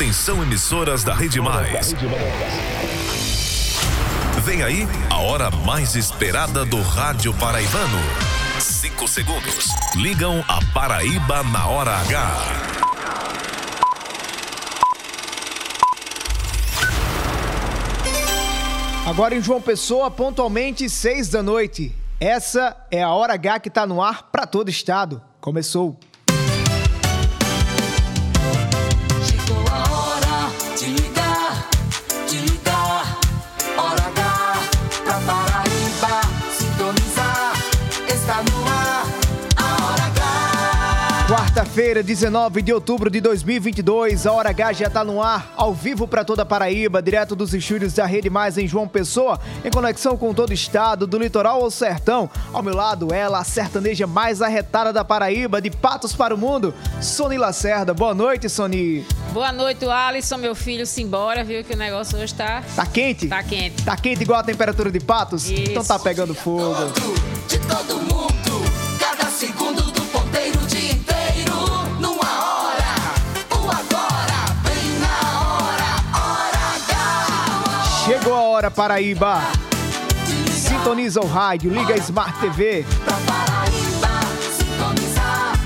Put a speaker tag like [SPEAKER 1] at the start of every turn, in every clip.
[SPEAKER 1] Atenção emissoras da Rede Mais. Vem aí a hora mais esperada do rádio paraibano. Cinco segundos. Ligam a Paraíba na hora H.
[SPEAKER 2] Agora em João Pessoa, pontualmente seis da noite. Essa é a hora H que está no ar para todo estado. Começou. Quarta-feira, 19 de outubro de 2022, a Hora H já está no ar, ao vivo para toda a Paraíba, direto dos estúdios da Rede Mais em João Pessoa, em conexão com todo o estado, do litoral ao sertão. Ao meu lado, ela, a sertaneja mais arretada da Paraíba, de Patos para o Mundo, Sony Lacerda. Boa noite, Sony.
[SPEAKER 3] Boa noite, Alisson, meu filho, simbora, viu que o negócio hoje tá,
[SPEAKER 2] Tá quente?
[SPEAKER 3] tá quente.
[SPEAKER 2] Tá quente igual a temperatura de Patos?
[SPEAKER 3] Isso.
[SPEAKER 2] Então tá pegando fogo.
[SPEAKER 4] Todo, de todo mundo,
[SPEAKER 2] Chegou a hora, Paraíba. Sintoniza o rádio, liga a Smart TV.
[SPEAKER 4] Pra Paraíba sintonizar.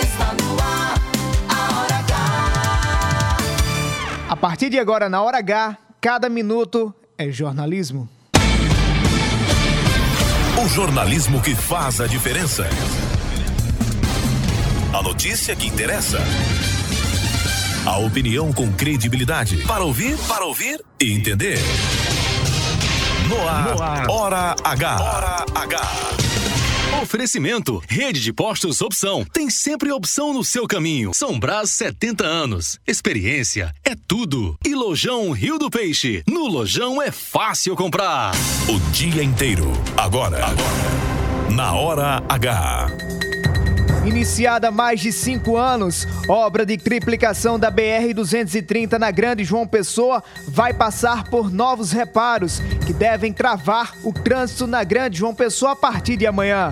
[SPEAKER 4] Está no ar a Hora H.
[SPEAKER 2] A partir de agora, na hora H, cada minuto é jornalismo.
[SPEAKER 1] O jornalismo que faz a diferença. A notícia que interessa. A opinião com credibilidade. Para ouvir, para ouvir e entender. No ar, Hora H. Hora H.
[SPEAKER 5] Oferecimento: Rede de Postos Opção. Tem sempre opção no seu caminho. São Brás 70 anos. Experiência é tudo. E Lojão Rio do Peixe. No Lojão é fácil comprar.
[SPEAKER 1] O dia inteiro. Agora. Agora. Na Hora H.
[SPEAKER 2] Iniciada há mais de cinco anos, obra de triplicação da BR-230 na Grande João Pessoa vai passar por novos reparos que devem travar o trânsito na Grande João Pessoa a partir de amanhã.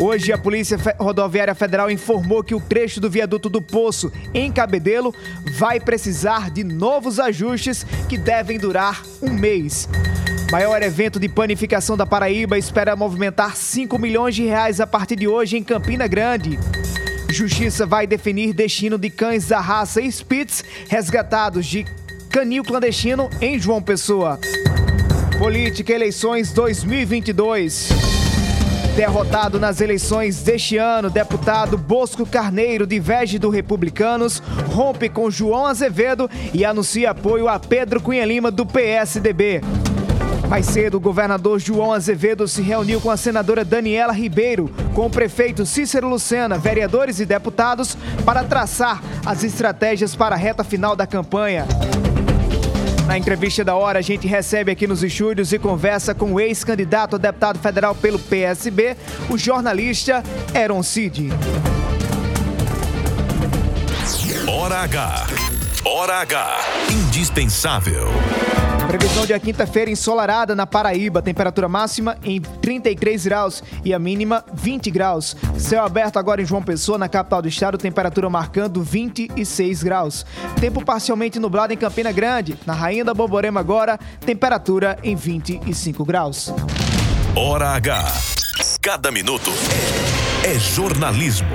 [SPEAKER 2] Hoje, a Polícia Rodoviária Federal informou que o trecho do viaduto do Poço, em Cabedelo, vai precisar de novos ajustes que devem durar um mês. Maior evento de panificação da Paraíba espera movimentar 5 milhões de reais a partir de hoje em Campina Grande. Justiça vai definir destino de cães da raça Spitz resgatados de canil clandestino em João Pessoa. Política Eleições 2022. Derrotado nas eleições deste ano, deputado Bosco Carneiro, de Vege do Republicanos, rompe com João Azevedo e anuncia apoio a Pedro Cunha Lima, do PSDB. Mais cedo, o governador João Azevedo se reuniu com a senadora Daniela Ribeiro, com o prefeito Cícero Lucena, vereadores e deputados, para traçar as estratégias para a reta final da campanha. Na entrevista da hora, a gente recebe aqui nos estúdios e conversa com o ex-candidato a deputado federal pelo PSB, o jornalista Eron Cid.
[SPEAKER 1] Hora H. Hora H. Indispensável.
[SPEAKER 2] Previsão de quinta-feira ensolarada na Paraíba, temperatura máxima em 33 graus e a mínima 20 graus. Céu aberto agora em João Pessoa, na capital do estado, temperatura marcando 26 graus. Tempo parcialmente nublado em Campina Grande, na Rainha da Borborema agora, temperatura em 25 graus.
[SPEAKER 1] Hora H. Cada minuto é jornalismo.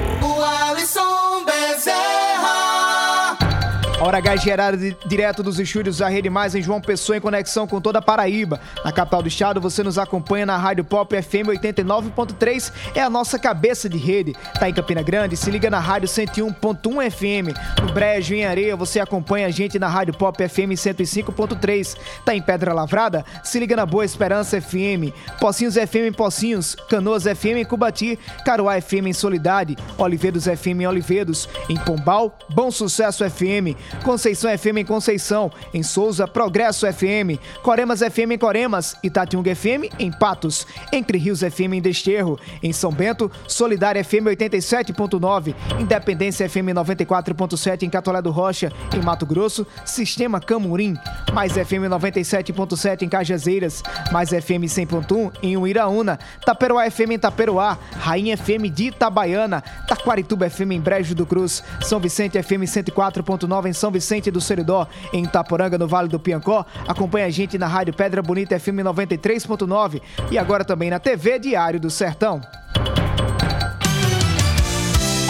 [SPEAKER 2] Hora H gerada direto dos estúdios da Rede Mais em João Pessoa em conexão com toda a Paraíba. Na capital do estado, você nos acompanha na Rádio Pop FM 89.3, é a nossa cabeça de rede. Tá em Campina Grande, se liga na Rádio 101.1 FM. No Brejo, em Areia, você acompanha a gente na Rádio Pop FM 105.3. Tá em Pedra Lavrada? Se liga na Boa Esperança FM. Pocinhos FM em Pocinhos, Canoas FM em Cubati, Caruá FM em Solidade, Oliveiros FM em Olivedos, em Pombal, Bom Sucesso FM, Conceição FM em Conceição, em Souza, Progresso FM, Coremas FM em Coremas, Itatiunga FM em Patos, Entre Rios FM em Desterro, em São Bento, Solidária FM 87.9, Independência FM 94.7 em Catolé do Rocha, em Mato Grosso, Sistema Camurim, Mais FM 97.7 em Cajazeiras, Mais FM 100.1 em Uiraúna, Taperoá FM em Taperoá, Rainha FM de Itabaiana, Taquarituba FM em Brejo do Cruz, São Vicente FM 104.9 em São Vicente do Seridó, em Itaporanga, no Vale do Piancó. Acompanhe a gente na Rádio Pedra Bonita FM 93.9 e agora também na TV Diário do Sertão.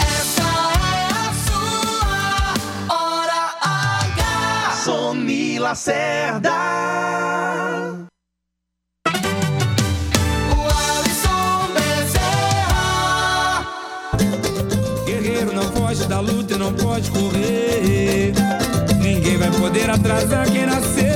[SPEAKER 4] Essa é a sua hora H.
[SPEAKER 6] Sony Lacerda.
[SPEAKER 4] O Alisson Bezerra.
[SPEAKER 7] Guerreiro não foge da e não pode correr. Ninguém vai poder atrasar quem nasceu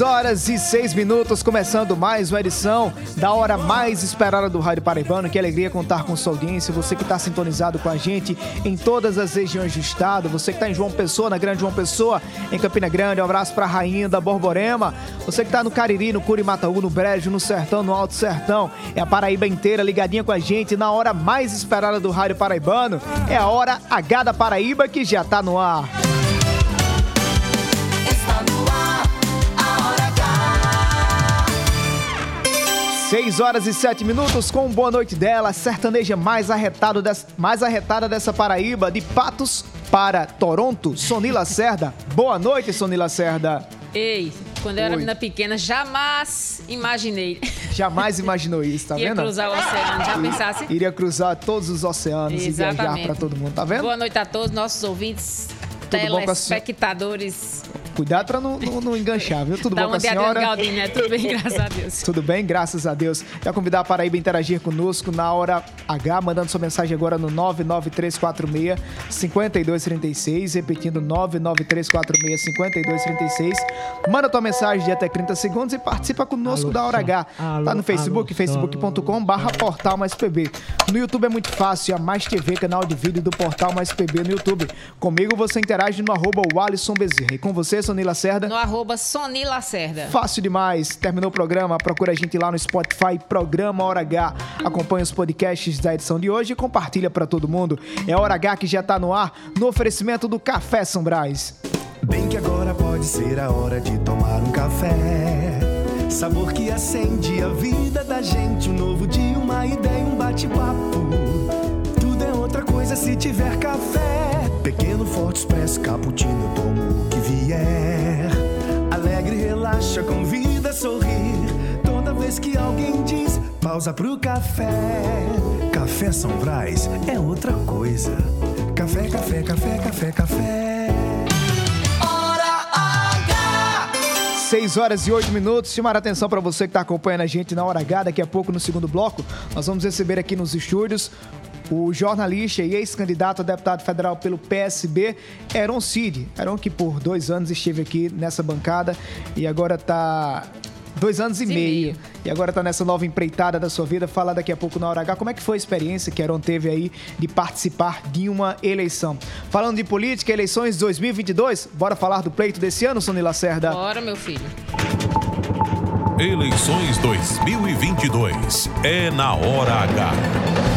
[SPEAKER 2] 6 horas e 6 minutos, começando mais uma edição da hora mais esperada do Rádio Paraibano. Que alegria contar com sua audiência, você que está sintonizado com a gente em todas as regiões do estado, você que está em João Pessoa, na Grande João Pessoa, em Campina Grande, um abraço para a Rainha da Borborema, você que está no Cariri, no Curimataú, no Brejo, no Sertão, no Alto Sertão, é a Paraíba inteira ligadinha com a gente na hora mais esperada do Rádio Paraibano, é a hora H da Paraíba que já está no ar. 6 horas e 7 minutos com boa noite dela, a sertaneja mais, arretado des- mais arretada dessa Paraíba, de Patos para Toronto, Soni Lacerda. Boa noite, Soni Lacerda.
[SPEAKER 3] Ei, quando eu era menina pequena, jamais imaginei
[SPEAKER 2] Jamais imaginou isso, tá
[SPEAKER 3] ia
[SPEAKER 2] vendo?
[SPEAKER 3] cruzar o oceano. Já pensasse?
[SPEAKER 2] Iria cruzar todos os oceanos e viajar
[SPEAKER 3] Exatamente.
[SPEAKER 2] para todo mundo, tá vendo?
[SPEAKER 3] Boa noite a todos, nossos ouvintes,
[SPEAKER 2] Tudo bom com a senhora?
[SPEAKER 3] telespectadores
[SPEAKER 2] Cuidado pra não, não, não enganchar, viu? Tudo
[SPEAKER 3] da
[SPEAKER 2] bom com a senhora?
[SPEAKER 3] Galdino, né? Tudo bem, graças a Deus.
[SPEAKER 2] Tudo bem, graças a Deus. Já convidar a Paraíba a interagir conosco na hora H, mandando sua mensagem agora no 99346-5236, repetindo 99346-5236. Manda tua mensagem de até 30 segundos e participa conosco
[SPEAKER 8] Alô,
[SPEAKER 2] da hora. H.
[SPEAKER 8] Alô,
[SPEAKER 2] tá no Facebook,
[SPEAKER 8] alô,
[SPEAKER 2] facebook.com barra portal mais PB. No YouTube é muito fácil, a Mais TV, canal de vídeo do portal mais PB no YouTube. Comigo você interage no arroba o Alisson Bezerra. E com você, Sony Lacerda.
[SPEAKER 3] No arroba Soni Lacerda.
[SPEAKER 2] Fácil demais. Terminou o programa, procura a gente lá no Spotify, Programa Hora H. Acompanha os podcasts da edição de hoje e compartilha pra todo mundo. É Hora H que já tá no ar, no oferecimento do Café São Brás.
[SPEAKER 6] Bem que agora pode ser a hora de tomar um café. Sabor que acende a vida da gente. Um novo dia, uma ideia, um bate-papo. Tudo é outra coisa se tiver café. Pequeno, forte, expresso, cappuccino, eu tomo o que vier. Alegre, relaxa, convida a sorrir. Toda vez que alguém diz pausa pro café. Café São Brás é outra coisa. Café, café, café, café, café.
[SPEAKER 4] Hora H.
[SPEAKER 2] 6 horas e 8 minutos. Chamar a atenção para você que está acompanhando a gente na Hora H. Daqui a pouco, no segundo bloco, nós vamos receber aqui nos estúdios o jornalista e ex-candidato a deputado federal pelo PSB, Heron Cid. Heron que por dois anos esteve aqui nessa bancada e agora está... Dois anos e
[SPEAKER 3] E
[SPEAKER 2] meio.
[SPEAKER 3] meio.
[SPEAKER 2] E agora tá nessa nova empreitada da sua vida. Falar daqui a pouco na Hora H. Como é que foi a experiência que Heron teve aí de participar de uma eleição? Falando de política, eleições 2022, bora falar do pleito desse ano, Sony Lacerda?
[SPEAKER 3] Bora, meu filho.
[SPEAKER 1] Eleições 2022. É na hora H.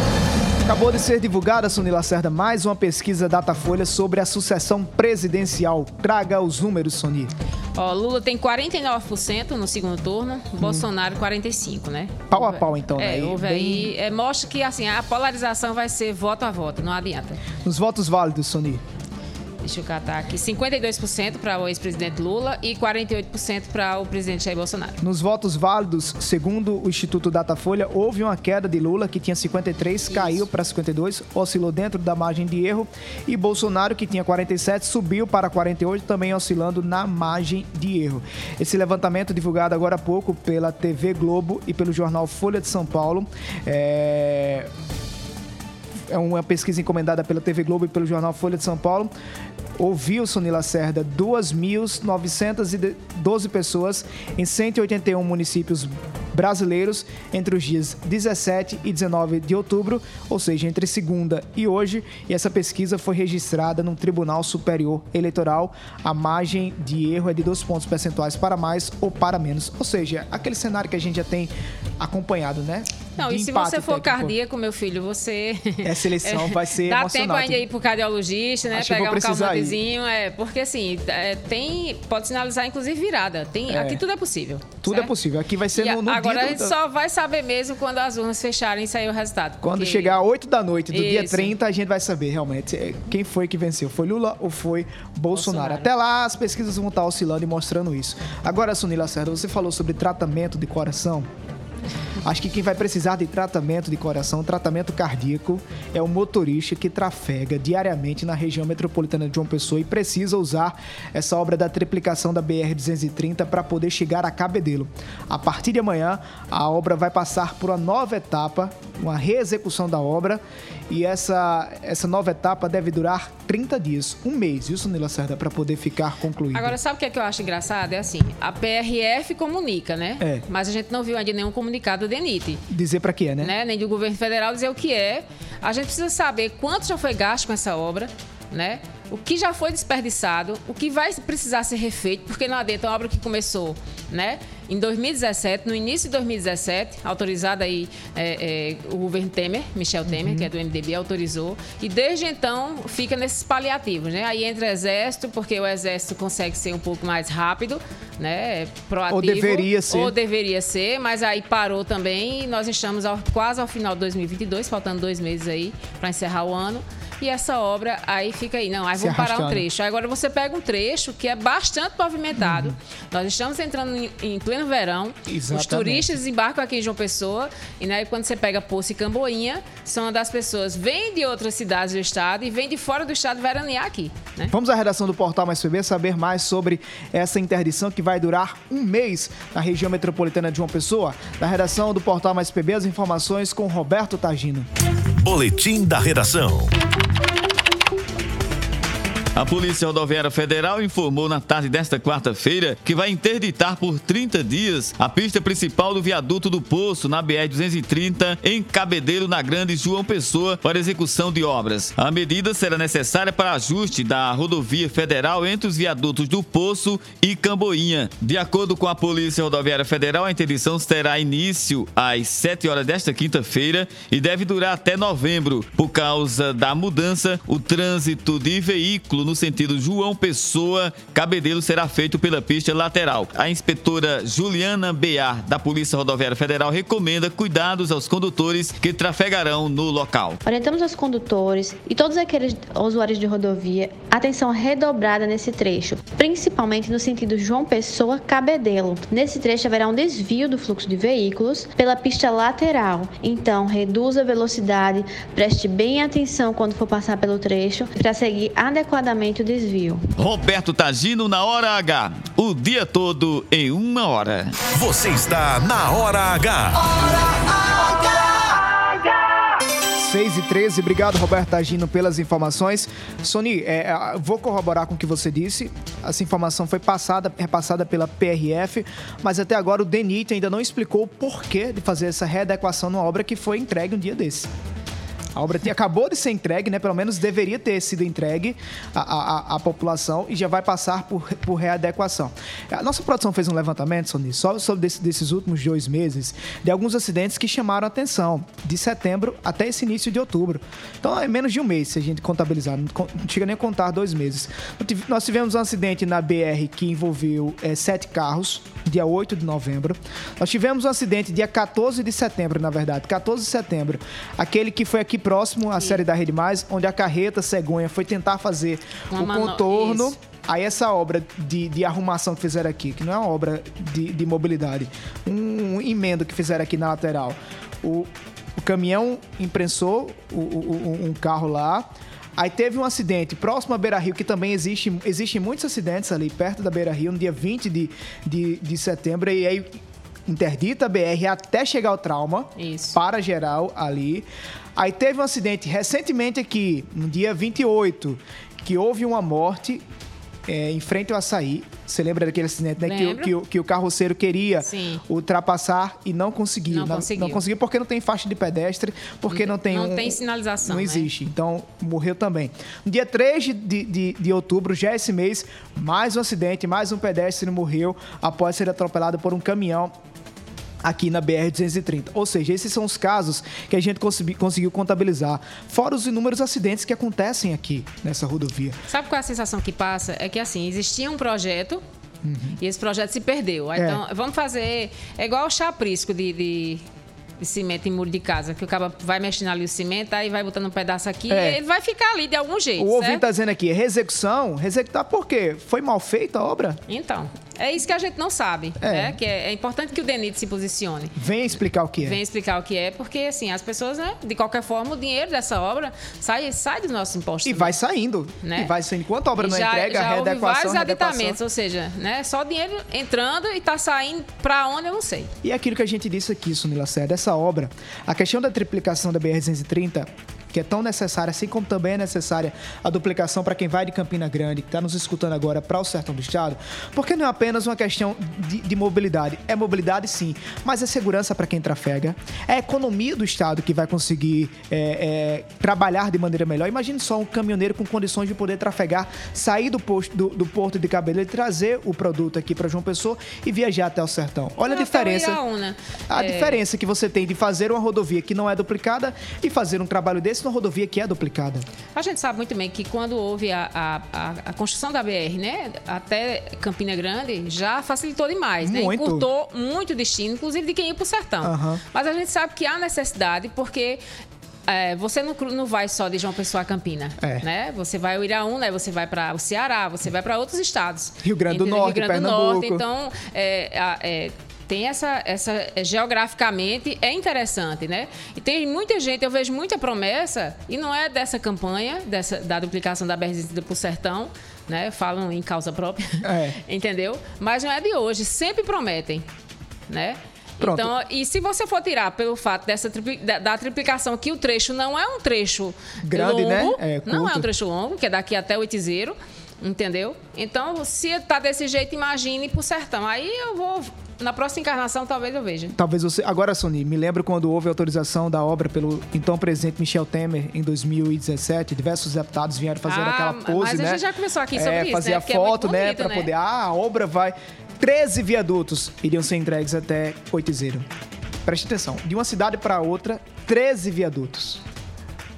[SPEAKER 2] Acabou de ser divulgada, Sony Lacerda, mais uma pesquisa Datafolha sobre a sucessão presidencial. Traga os números, Sony.
[SPEAKER 3] Ó, Lula tem 49% no segundo turno, Bolsonaro 45%, né?
[SPEAKER 2] Hum. Pau a pau, então, né?
[SPEAKER 3] É,
[SPEAKER 2] Aí, bem-
[SPEAKER 3] é, mostra que assim, a polarização vai ser voto a voto, não adianta.
[SPEAKER 2] Nos votos válidos, Sony.
[SPEAKER 3] Deixa eu catar aqui. 52% para o ex-presidente Lula e 48% para o presidente Jair Bolsonaro.
[SPEAKER 2] Nos votos válidos, segundo o Instituto Datafolha, houve uma queda de Lula, que tinha 53, caiu para 52, oscilou dentro da margem de erro. E Bolsonaro, que tinha 47, subiu para 48, também oscilando na margem de erro. Esse levantamento, divulgado agora há pouco pela TV Globo e pelo jornal Folha de São Paulo, é é uma pesquisa encomendada pela TV Globo e pelo jornal Folha de São Paulo. Ouviu Sony Lacerda 2.912 pessoas em 181 municípios brasileiros entre os dias 17 e 19 de outubro, ou seja, entre segunda e hoje. E essa pesquisa foi registrada no Tribunal Superior Eleitoral. A margem de erro é de dois pontos percentuais para mais ou para menos. Ou seja, aquele cenário que a gente já tem acompanhado, né?
[SPEAKER 3] Não, e se você for
[SPEAKER 2] técnico.
[SPEAKER 3] cardíaco, meu filho, você.
[SPEAKER 2] Essa eleição vai ser
[SPEAKER 3] Dá tempo ainda ir pro cardiologista, né?
[SPEAKER 2] Acho
[SPEAKER 3] pegar um
[SPEAKER 2] ir.
[SPEAKER 3] calmantezinho. É, porque assim, é, tem. Pode sinalizar, inclusive, virada. Tem,
[SPEAKER 2] É.
[SPEAKER 3] Aqui tudo é possível.
[SPEAKER 2] Tudo
[SPEAKER 3] certo?
[SPEAKER 2] é possível. Aqui vai ser
[SPEAKER 3] E
[SPEAKER 2] no, no
[SPEAKER 3] agora
[SPEAKER 2] dia
[SPEAKER 3] a gente só vai saber mesmo quando as urnas fecharem e sair o resultado.
[SPEAKER 2] Quando
[SPEAKER 3] porque-
[SPEAKER 2] chegar 8 da noite do dia
[SPEAKER 3] Isso.
[SPEAKER 2] 30, a gente vai saber realmente é, quem foi que venceu. Foi Lula ou foi Bolsonaro?
[SPEAKER 3] Bolsonaro.
[SPEAKER 2] Até lá, as pesquisas vão estar oscilando e mostrando isso. Agora, Sunila Lacerda, você falou sobre tratamento de coração. Acho que quem vai precisar de tratamento de coração, tratamento cardíaco, é o motorista que trafega diariamente na região metropolitana de João Pessoa e precisa usar essa obra da triplicação da BR-230 para poder chegar a Cabedelo. A partir de amanhã, a obra vai passar por uma nova etapa, uma reexecução da obra, e essa, essa nova etapa deve durar 30 dias, um mês, viu, Sunila Cerda, para poder ficar concluída.
[SPEAKER 3] Agora, sabe o que, é que eu acho engraçado? É assim, a PRF comunica, né?
[SPEAKER 2] É.
[SPEAKER 3] Mas a gente não viu ainda nenhum comunicado da DENIT.
[SPEAKER 2] Dizer para quê, né?
[SPEAKER 3] né? Nem do governo federal dizer o que é. A gente precisa saber quanto já foi gasto com essa obra, né? O que já foi desperdiçado, o que vai precisar ser refeito, porque não adianta uma obra que começou, né? Em 2017, no início de 2017, autorizada aí é, é, o governo Temer, Michel Temer, que é do MDB, autorizou. E desde então fica nesses paliativos, né? Aí entra o exército, porque o exército consegue ser um pouco mais rápido, né? Proativo.
[SPEAKER 2] Ou deveria ser.
[SPEAKER 3] Ou deveria ser, mas aí parou também e nós estamos ao- quase ao final de 2022, faltando dois meses aí para encerrar o ano. E essa obra aí fica aí. Não, aí vamos parar um trecho. Aí Agora você pega um trecho que é bastante pavimentado. Nós estamos entrando em, em pleno verão. Os
[SPEAKER 2] Exatamente.
[SPEAKER 3] turistas desembarcam aqui em João Pessoa. E né, quando você pega Poço e Camboinha, são das pessoas vêm de outras cidades do estado e vêm de fora do estado veranear aqui. Né?
[SPEAKER 2] Vamos à redação do Portal Mais PB saber mais sobre essa interdição que vai durar um mês na região metropolitana de João Pessoa. Na redação do Portal Mais PB, as informações com Roberto Tagino.
[SPEAKER 1] Boletim da redação.
[SPEAKER 8] A Polícia Rodoviária Federal informou na tarde desta quarta-feira que vai interditar por 30 dias a pista principal do viaduto do Poço, na BR-230, em Cabedelo, na Grande João Pessoa, para execução de obras. A medida será necessária para ajuste da rodovia federal entre os viadutos do Poço e Camboinha. De acordo com a Polícia Rodoviária Federal, a interdição terá início às 7 horas desta quinta-feira e deve durar até novembro. Por causa da mudança, o trânsito de no sentido João Pessoa Cabedelo será feito pela pista lateral. A inspetora Juliana Bear, da Polícia Rodoviária Federal, recomenda cuidados aos condutores que trafegarão no local.
[SPEAKER 9] Orientamos aos condutores e todos aqueles usuários de rodovia atenção redobrada nesse trecho, principalmente no sentido João Pessoa Cabedelo. Nesse trecho haverá um desvio do fluxo de veículos pela pista lateral. Então, reduza a velocidade, preste bem atenção quando for passar pelo trecho para seguir adequadamente o desvio.
[SPEAKER 8] Roberto Tagino na hora H. O dia todo em uma hora.
[SPEAKER 1] Você está na Hora H.
[SPEAKER 2] 6 e 13, obrigado Roberto Tagino pelas informações. Sony, é, é, vou corroborar com o que você disse. Essa informação foi passada, repassada pela PRF, mas até agora o DENIT ainda não explicou o porquê de fazer essa readequação numa obra que foi entregue um dia desse. A obra acabou de ser entregue, né? Pelo menos deveria ter sido entregue à, à- à população e já vai passar por, por readequação. A nossa produção fez um levantamento, Sony, só sobre desse- desses últimos dois meses, de alguns acidentes que chamaram atenção, de setembro até esse início de outubro. Então é menos de um mês se a gente contabilizar, não, não chega nem a contar dois meses. Nós tive- Nós tivemos um acidente na BR que envolveu eh, sete carros, dia 8 de novembro. Nós tivemos um acidente dia 14 de setembro, na verdade, 14 de setembro, aquele que foi aqui próximo à série da Rede Mais, onde a carreta cegonha foi tentar fazer
[SPEAKER 3] Uma
[SPEAKER 2] o contorno. Aí essa obra de, de arrumação que fizeram aqui, que não é uma obra de, de mobilidade, um emendo que fizeram aqui na lateral. O, o caminhão imprensou o- o- o- um carro lá. Aí teve um acidente próximo à Beira Rio, que também existe, existem muitos acidentes ali perto da Beira Rio, no dia 20 de, de, de setembro. E aí interdita a BR até chegar ao trauma
[SPEAKER 3] Isso.
[SPEAKER 2] para geral ali. Aí teve um acidente recentemente aqui, no dia 28, que houve uma morte é, em frente ao açaí. Você lembra daquele acidente, né? Que, que, que o carroceiro queria
[SPEAKER 3] Sim.
[SPEAKER 2] ultrapassar e não conseguiu.
[SPEAKER 3] Não conseguiu.
[SPEAKER 2] Não conseguiu porque não tem faixa de pedestre, porque não tem
[SPEAKER 3] Não
[SPEAKER 2] um-
[SPEAKER 3] tem sinalização,
[SPEAKER 2] Não
[SPEAKER 3] né?
[SPEAKER 2] existe. Então, morreu também. No dia 3 de, de, de outubro, já esse mês, mais um acidente, mais um pedestre morreu após ser atropelado por um caminhão aqui na BR-230. Ou seja, esses são os casos que a gente consegui- conseguiu contabilizar, fora os inúmeros acidentes que acontecem aqui nessa rodovia.
[SPEAKER 3] Sabe qual é a sensação que passa? É que assim, existia um projeto e esse projeto se perdeu. Aí,
[SPEAKER 2] É.
[SPEAKER 3] Então, vamos fazer. É igual o chaprisco de, de, de cimento em muro de casa, que o cara vai mexendo ali o cimento, aí vai botando um pedaço aqui
[SPEAKER 2] É.
[SPEAKER 3] e ele vai ficar ali de algum jeito.
[SPEAKER 2] O ouvinte
[SPEAKER 3] certo?
[SPEAKER 2] está dizendo aqui, reexecução, reexecutar por quê? Foi mal feita a obra?
[SPEAKER 3] Então, é isso que a gente não sabe.
[SPEAKER 2] É.
[SPEAKER 3] né? Que é, é importante que o DENIT se posicione.
[SPEAKER 2] Venha explicar o que é.
[SPEAKER 3] Vem explicar o que é, porque assim, as pessoas, né, de qualquer forma, o dinheiro dessa obra sai, sai dos nossos impostos.
[SPEAKER 2] E vai saindo.
[SPEAKER 3] Né?
[SPEAKER 2] E vai saindo. Enquanto a obra
[SPEAKER 3] E
[SPEAKER 2] não
[SPEAKER 3] já,
[SPEAKER 2] entrega,
[SPEAKER 3] já
[SPEAKER 2] a readequação,
[SPEAKER 3] vários aditamentos, ou seja, né, só dinheiro entrando e tá saindo para onde eu não sei.
[SPEAKER 2] E é aquilo que a gente disse aqui, Sunila Lacerda, essa obra, a questão da triplicação da BR-230, que é tão necessária, assim como também é necessária a duplicação para quem vai de Campina Grande, que está nos escutando agora para o sertão do estado, porque não é apenas uma questão de, de mobilidade. É mobilidade, sim, mas é segurança para quem trafega, é a economia do estado que vai conseguir é, é, trabalhar de maneira melhor. Imagine só um caminhoneiro com condições de poder trafegar, sair do, posto, do, do porto de Cabeleiro e trazer o produto aqui para João Pessoa e viajar até o sertão. Olha a
[SPEAKER 3] Até o
[SPEAKER 2] diferença.
[SPEAKER 3] Iraúna.
[SPEAKER 2] A
[SPEAKER 3] É,
[SPEAKER 2] diferença que você tem de fazer uma rodovia que não é duplicada e fazer um trabalho desse numa rodovia que é duplicada.
[SPEAKER 3] A gente sabe muito bem que quando houve a, a, a- construção da BR, né, até Campina Grande, já facilitou demais, né?
[SPEAKER 2] Muito.
[SPEAKER 3] Encurtou muito o destino, inclusive de quem ia para o sertão.
[SPEAKER 2] Aham.
[SPEAKER 3] Mas a gente sabe que há necessidade, porque é, você não, não vai só de João Pessoa a Campina,
[SPEAKER 2] É.
[SPEAKER 3] né? Você vai ao Iraúna, aí você vai para o Ceará, você vai para outros estados.
[SPEAKER 2] Rio Grande do? Norte,
[SPEAKER 3] Rio Grande do. Norte. Então, é, é, tem essa, essa é, geograficamente é interessante, né? E tem muita gente, eu vejo muita promessa e não é dessa campanha, dessa da duplicação da BR para o sertão, né? Falam em causa própria,
[SPEAKER 2] É.
[SPEAKER 3] entendeu? Mas não é de hoje, sempre prometem, né?
[SPEAKER 2] Pronto.
[SPEAKER 3] Então, e se você for tirar pelo fato dessa da, da triplicação que o trecho não é um trecho
[SPEAKER 2] Grande,
[SPEAKER 3] longo,
[SPEAKER 2] né? É,
[SPEAKER 3] não é um trecho longo, que é daqui até Oitizeiro, entendeu? Então, se tá desse jeito, imagine pro sertão. Aí eu vou na próxima encarnação talvez eu veja.
[SPEAKER 2] Talvez você. Agora, Sony, me lembro quando houve a autorização da obra pelo então presidente Michel Temer em 2017. Diversos deputados vieram fazer
[SPEAKER 3] Ah,
[SPEAKER 2] aquela pose,
[SPEAKER 3] mas a
[SPEAKER 2] né?
[SPEAKER 3] gente já conversou aqui sobre
[SPEAKER 2] é,
[SPEAKER 3] isso,
[SPEAKER 2] fazer
[SPEAKER 3] né?
[SPEAKER 2] a
[SPEAKER 3] Porque é
[SPEAKER 2] foto, né?
[SPEAKER 3] bonito,
[SPEAKER 2] Pra
[SPEAKER 3] né?
[SPEAKER 2] poder. Ah, a obra vai. 13 viadutos iriam ser entregues até Oitizeiro. Preste atenção. De uma cidade para outra, 13 viadutos.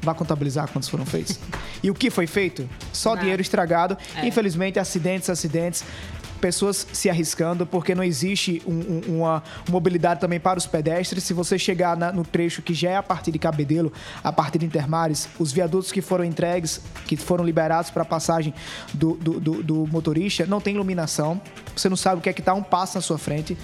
[SPEAKER 2] Vai contabilizar quantos foram feitos? e o que foi feito? Só
[SPEAKER 3] Nada.
[SPEAKER 2] dinheiro estragado.
[SPEAKER 3] É.
[SPEAKER 2] Infelizmente, acidentes, acidentes. Pessoas se arriscando porque não existe um- um- uma mobilidade também para os pedestres. Se você chegar na- no trecho que já é a partir de Cabedelo, a partir de Intermares, os viadutos que foram entregues, que foram liberados para passagem do, do- do- do motorista, não tem iluminação. Você não sabe o que é que está um passo na sua frente.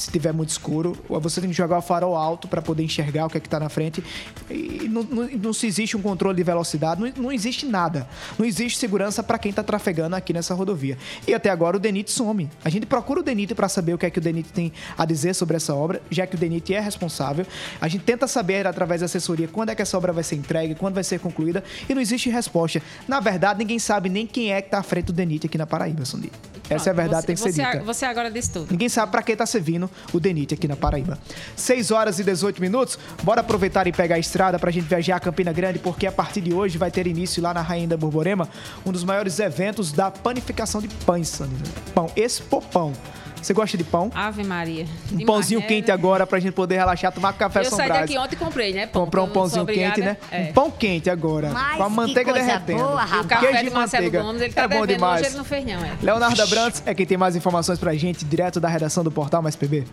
[SPEAKER 2] Se tiver muito escuro, você tem que jogar o farol alto para poder enxergar o que é que está na frente. E não, não- não se existe um controle de velocidade, não, não existe nada. Não existe segurança para quem está trafegando aqui nessa rodovia. E até agora o DENIT some. A gente procura o DENIT para saber o que é que o DENIT tem a dizer sobre essa obra, já que o DENIT é responsável. A gente tenta saber através da assessoria quando é que essa obra vai ser entregue, quando vai ser concluída, e não existe resposta. Na verdade, ninguém sabe nem quem é que está à frente do DENIT aqui na Paraíba, Sundi. Essa é a verdade,
[SPEAKER 3] você,
[SPEAKER 2] tem que ser
[SPEAKER 3] você,
[SPEAKER 2] dita.
[SPEAKER 3] Você agora disse tudo.
[SPEAKER 2] Ninguém sabe pra que tá servindo o DENIT aqui na Paraíba. 6 horas e 18 minutos. Bora aproveitar e pegar a estrada pra gente viajar a Campina Grande, porque a partir de hoje vai ter início lá na Rainha da Borborema um dos maiores eventos da panificação de pães. Pão, Expopão. Você gosta de pão?
[SPEAKER 3] Ave Maria.
[SPEAKER 2] Um pãozinho quente agora pra gente poder relaxar, tomar café
[SPEAKER 3] Eu saí daqui ontem e comprei, né? Pão,
[SPEAKER 2] Comprar um pãozinho quente, né?
[SPEAKER 3] É.
[SPEAKER 2] Um pão quente agora.
[SPEAKER 10] Mas
[SPEAKER 2] com a
[SPEAKER 10] que
[SPEAKER 2] manteiga
[SPEAKER 10] coisa
[SPEAKER 2] derretendo.
[SPEAKER 10] boa,
[SPEAKER 3] E o
[SPEAKER 10] rapaz.
[SPEAKER 3] café
[SPEAKER 2] Queijo
[SPEAKER 3] de Marcelo
[SPEAKER 2] manteiga.
[SPEAKER 3] Gomes, ele tá
[SPEAKER 2] É bom demais.
[SPEAKER 3] hoje, ele não fez não, é.
[SPEAKER 2] Leonardo Abrantes é quem tem mais informações pra gente, direto da redação do Portal Mais PB.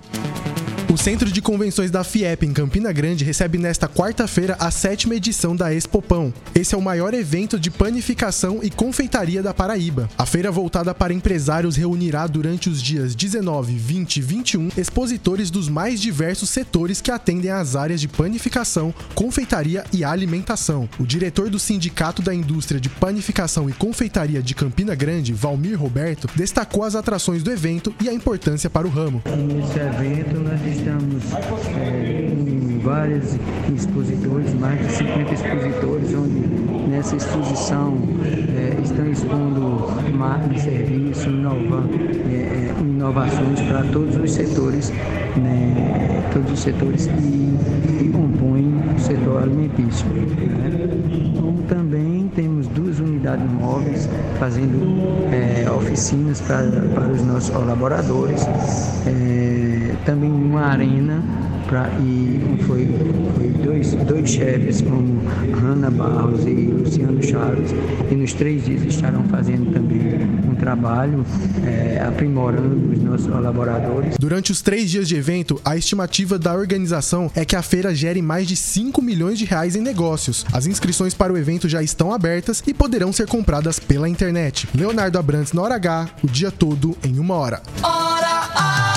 [SPEAKER 11] O Centro de Convenções da FIEP em Campina Grande recebe nesta quarta-feira a sétima edição da Expopão. Esse é o maior evento de panificação e confeitaria da Paraíba. A feira voltada para empresários reunirá durante os dias 19, 20 e 21 expositores dos mais diversos setores que atendem às áreas de panificação, confeitaria e alimentação. O diretor do Sindicato da Indústria de Panificação e Confeitaria de Campina Grande, Valmir Roberto, destacou as atrações do evento e a importância para o ramo.
[SPEAKER 12] Nesse evento nós estamos é, com vários expositores, mais de 50 expositores, onde nessa exposição é, estão expondo marcas, serviços, inovando, é, é, inovações para todos os setores, né, todos os setores que, que compõem o setor alimentício. né. Duas unidades móveis fazendo é, oficinas para os nossos colaboradores, é, também uma arena pra, e foi, foi dois, dois chefes como Hanna Barros e Luciano Chaves e nos três dias estarão fazendo também um trabalho é, aprimorando os nossos colaboradores.
[SPEAKER 11] Durante os três dias de evento, a estimativa da organização é que a feira gere mais de 5 milhões de reais em negócios. As inscrições para o evento já estão abertas e poderão ser compradas pela internet. Leonardo Abrantes na hora H, o dia todo em uma hora.
[SPEAKER 4] Hora H!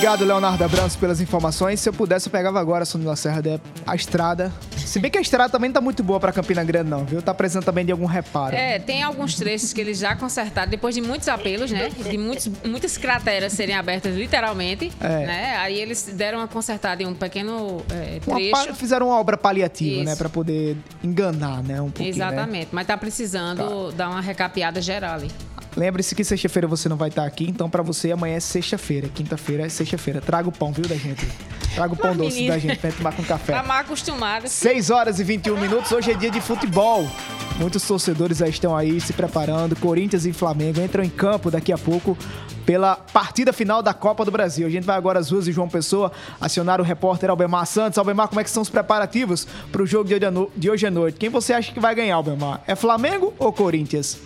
[SPEAKER 2] Obrigado, Leonardo Abrantes, pelas informações. Se eu pudesse, eu pegava agora, Sonila Serra, a estrada. Se bem que a estrada também tá muito boa pra Campina Grande, não, viu? Tá precisando também de algum reparo.
[SPEAKER 3] É, tem alguns trechos que eles já consertaram, depois de muitos apelos, né? De muitos, muitas crateras serem abertas literalmente.
[SPEAKER 2] É.
[SPEAKER 3] Né? Aí eles deram uma consertada em um pequeno é,
[SPEAKER 2] Uma
[SPEAKER 3] trecho.
[SPEAKER 2] pa- fizeram uma obra paliativa,
[SPEAKER 3] Isso.
[SPEAKER 2] né? Pra poder enganar, né? Um pouquinho, né?
[SPEAKER 3] Exatamente, mas tá precisando dar uma recapeada geral ali.
[SPEAKER 2] Lembre-se que sexta-feira você não vai estar aqui, então pra você amanhã é sexta-feira. Quinta-feira é sexta-feira. Traga o pão, viu, da gente? Traga o pão
[SPEAKER 3] Mas,
[SPEAKER 2] doce
[SPEAKER 3] menina.
[SPEAKER 2] da gente pra gente tomar com café.
[SPEAKER 3] Tá mal acostumada.
[SPEAKER 2] 6 horas e 21 minutos, hoje é dia de futebol. Muitos torcedores já estão aí se preparando. Corinthians e Flamengo entram em campo daqui a pouco pela partida final da Copa do Brasil. A gente vai agora às ruas de João Pessoa acionar o repórter Albemar Santos. Albemar, como é que são os preparativos para o jogo de hoje à no- de hoje à noite? Quem você acha que vai ganhar, Albemar? É Flamengo ou Corinthians?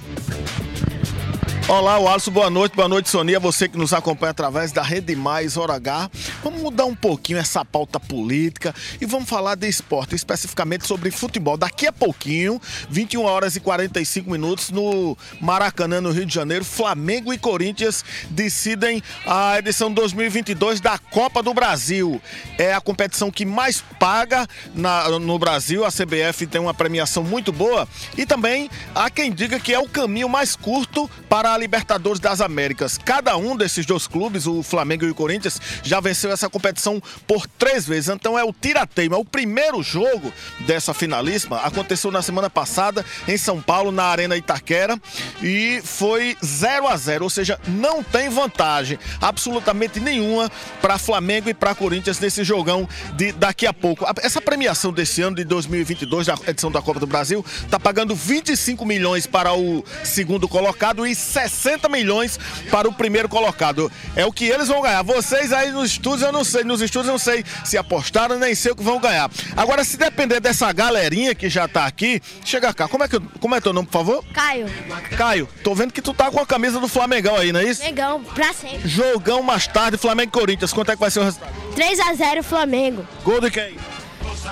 [SPEAKER 10] Olá, o Alisson, boa noite, boa noite, Sonia, você que nos acompanha através da Rede Mais Hora H. Vamos mudar um pouquinho essa pauta política e vamos falar de esporte, especificamente sobre futebol. Daqui a pouquinho, 21 horas e 45 minutos, no Maracanã, no Rio de Janeiro, Flamengo e Corinthians decidem a edição 2022 da Copa do Brasil. É a competição que mais paga na- no Brasil, a CBF tem uma premiação muito boa e também há quem diga que é o caminho mais curto para a Libertadores das Américas. Cada um desses dois clubes, o Flamengo e o Corinthians, já venceu essa competição por três vezes. Então é o tirateima. O primeiro jogo dessa finalíssima aconteceu na semana passada em São Paulo, na Arena Itaquera, e foi 0 a 0 ou seja, não tem vantagem absolutamente nenhuma para Flamengo e para Corinthians nesse jogão de daqui a pouco. Essa premiação desse ano de 2022, da edição da Copa do Brasil, tá pagando 25 milhões para o segundo colocado e 60 milhões para o primeiro colocado. É o que eles vão ganhar. Vocês aí nos estúdios, eu não sei, nos estúdios eu não sei se apostaram, nem sei o que vão ganhar. Agora, se depender dessa galerinha que já tá aqui, chega cá. Como é que como é teu nome, por favor?
[SPEAKER 13] Caio.
[SPEAKER 10] Caio, tô vendo que tu tá com a camisa do Flamengão aí, não é isso?
[SPEAKER 13] Negão, pra sempre.
[SPEAKER 10] Jogão mais tarde, Flamengo e Corinthians. Quanto é que vai ser o resultado?
[SPEAKER 13] 3x0 Flamengo.
[SPEAKER 10] Gol de quem?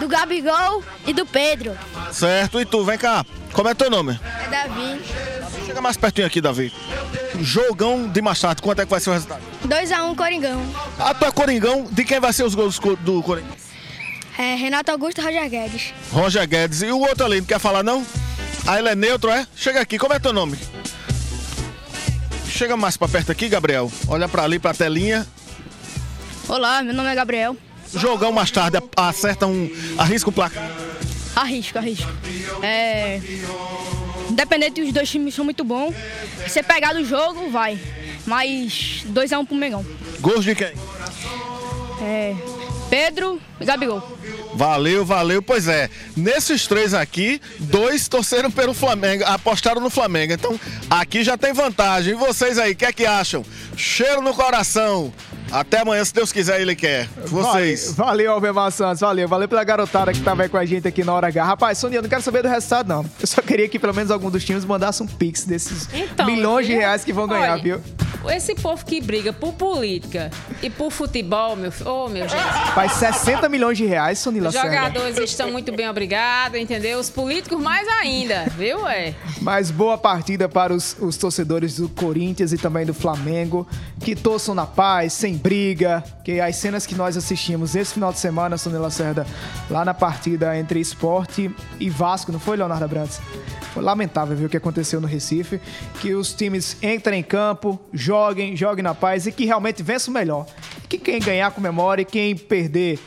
[SPEAKER 13] Do Gabigol e do Pedro.
[SPEAKER 10] Certo, e tu, vem cá. Como é teu nome?
[SPEAKER 13] É Davi.
[SPEAKER 10] Chega mais pertinho aqui, Davi. Jogão de tarde, quanto é que vai ser o resultado?
[SPEAKER 13] 2x1 Coringão.
[SPEAKER 10] A tua Coringão, de quem vai ser os gols do do Coringão?
[SPEAKER 13] É, Renato Augusto e Roger Guedes.
[SPEAKER 10] Roger Guedes. E o outro ali, não quer falar não? Ah, ele é neutro, é? Chega aqui, como é teu nome? Chega mais pra perto aqui, Gabriel. Olha pra ali, pra telinha.
[SPEAKER 13] Olá, meu nome é Gabriel.
[SPEAKER 10] Jogão mais tarde, acerta um. Arrisca o placar.
[SPEAKER 13] Arrisco, arrisco. É. Independente os dois times são muito bons. Se você pegar do jogo, vai. Mas 2x1 pro Mengão.
[SPEAKER 10] Gols de quem?
[SPEAKER 13] É. Pedro e Gabigol.
[SPEAKER 10] Valeu, valeu. Pois é, nesses três aqui, dois torceram pelo Flamengo, apostaram no Flamengo. Então, aqui já tem vantagem. E vocês aí, o que é que acham? Cheiro no coração. Até amanhã, se Deus quiser, ele quer. Vocês.
[SPEAKER 2] Valeu, valeu Albemar Santos, valeu. Valeu pela garotada que tava aí com a gente aqui na Hora H. Rapaz, Sonia, eu não quero saber do resultado, não. Eu só queria que pelo menos algum dos times mandasse um pix desses
[SPEAKER 3] Então,
[SPEAKER 2] milhões de reais que vão ganhar,
[SPEAKER 3] Olha,
[SPEAKER 2] viu?
[SPEAKER 3] Esse povo que briga por política e por futebol, meu filho. Ô, meu gente.
[SPEAKER 2] Faz 60 milhões de reais, Sonila
[SPEAKER 3] Os jogadores estão muito bem obrigados, entendeu? Os políticos mais ainda, viu? É.
[SPEAKER 2] Mas boa partida para os, os torcedores do Corinthians e também do Flamengo, que torçam na paz, sem briga, que as cenas que nós assistimos esse final de semana, Sonila Cerda, lá na partida entre esporte e Vasco, não foi, Leonardo Abrantes? Foi lamentável ver o que aconteceu no Recife, que os times entrem em campo, joguem, joguem na paz e que realmente vença o melhor. Que quem ganhar comemore, quem perder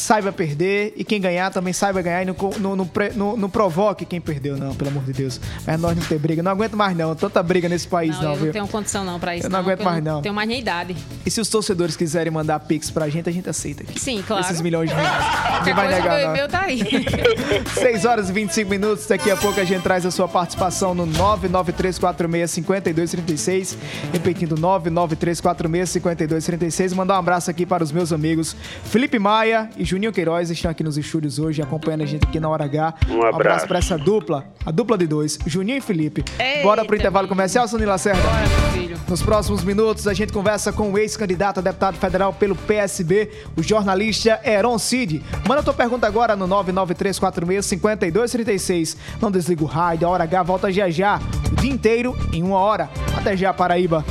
[SPEAKER 2] saiba perder e quem ganhar também saiba ganhar e não, não, não, não- não provoque quem perdeu, não, pelo amor de Deus. Mas nós não ter briga. Não aguento mais, não. Tanta briga nesse país,
[SPEAKER 3] Não,
[SPEAKER 2] não,
[SPEAKER 3] eu
[SPEAKER 2] viu?
[SPEAKER 3] não tenho condição não pra isso.
[SPEAKER 2] Eu não aguento
[SPEAKER 3] porque
[SPEAKER 2] mais, não.
[SPEAKER 3] tenho mais nem idade.
[SPEAKER 2] E se os torcedores quiserem mandar pix pra gente, a gente aceita aqui.
[SPEAKER 3] Sim, claro.
[SPEAKER 2] Esses milhões de reais.
[SPEAKER 3] Qualquer
[SPEAKER 2] vai negar,
[SPEAKER 3] meu
[SPEAKER 2] não.
[SPEAKER 3] e-mail tá aí.
[SPEAKER 2] 6 horas e 25 minutos. Daqui a pouco a gente traz a sua participação no 993465236. Repetindo, 993465236. Mandar um abraço aqui para os meus amigos Felipe Maia e Juninho Queiroz. Estão aqui nos estúdios hoje, acompanhando a gente aqui na Hora H.
[SPEAKER 14] Um abraço.
[SPEAKER 2] para essa dupla, a dupla de dois, Juninho e Felipe. Bora pro
[SPEAKER 3] Eita,
[SPEAKER 2] intervalo comercial, Sony Lacerda?
[SPEAKER 3] Bora, meu filho.
[SPEAKER 2] Nos próximos minutos, a gente conversa com o ex-candidato a deputado federal pelo PSB, o jornalista Heron Cid. Manda tua pergunta agora no 993465236. Não desliga o rádio, a Hora H volta já já, o dia inteiro em uma hora. Até já, Paraíba.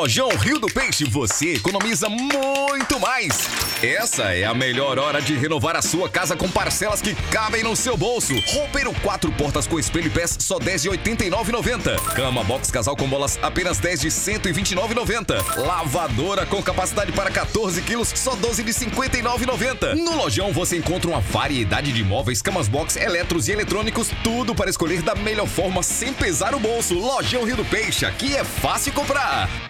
[SPEAKER 15] Lojão Rio do Peixe, você economiza muito mais. Essa é a melhor hora de renovar a sua casa com parcelas que cabem no seu bolso. Roupeiro 4 portas com espelho e pés, só 10 de R$ 89,90. Cama box casal com bolas, apenas 10 de R$ 129,90. Lavadora com capacidade para 14 quilos, só 12 de R$ 59,90. No Lojão você encontra uma variedade de móveis, camas box, eletros e eletrônicos, tudo para escolher da melhor forma sem pesar o bolso. Lojão Rio do Peixe, aqui é fácil comprar.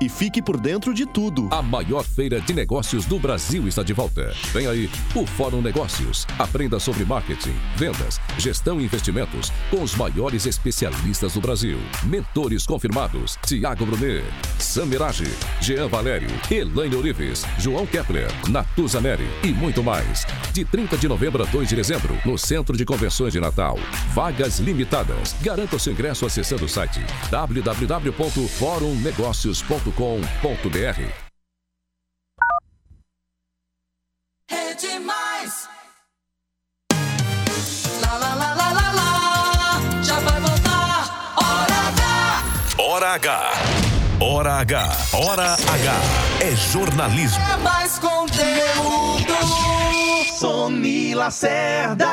[SPEAKER 16] e fique por dentro de tudo.
[SPEAKER 17] A maior feira de negócios do Brasil está de volta. Vem aí o Fórum Negócios. Aprenda sobre marketing, vendas, gestão e investimentos com os maiores especialistas do Brasil. Mentores confirmados: Tiago Brunet, Sam Mirage, Jean Valério, Elaine Orives, João Kepler, Natuza Neri e muito mais. De 30 de novembro a 2 de dezembro, no Centro de Convenções de Natal. Vagas limitadas. Garanta o seu ingresso acessando o site www.forumnegócios.com.br.
[SPEAKER 4] É demais. Lá, lá, lá, lá, lá, lá. Já vai voltar. Hora H.
[SPEAKER 1] Hora H. Hora H. Hora H. É jornalismo.
[SPEAKER 4] É mais conteúdo.
[SPEAKER 6] Sony Lacerda.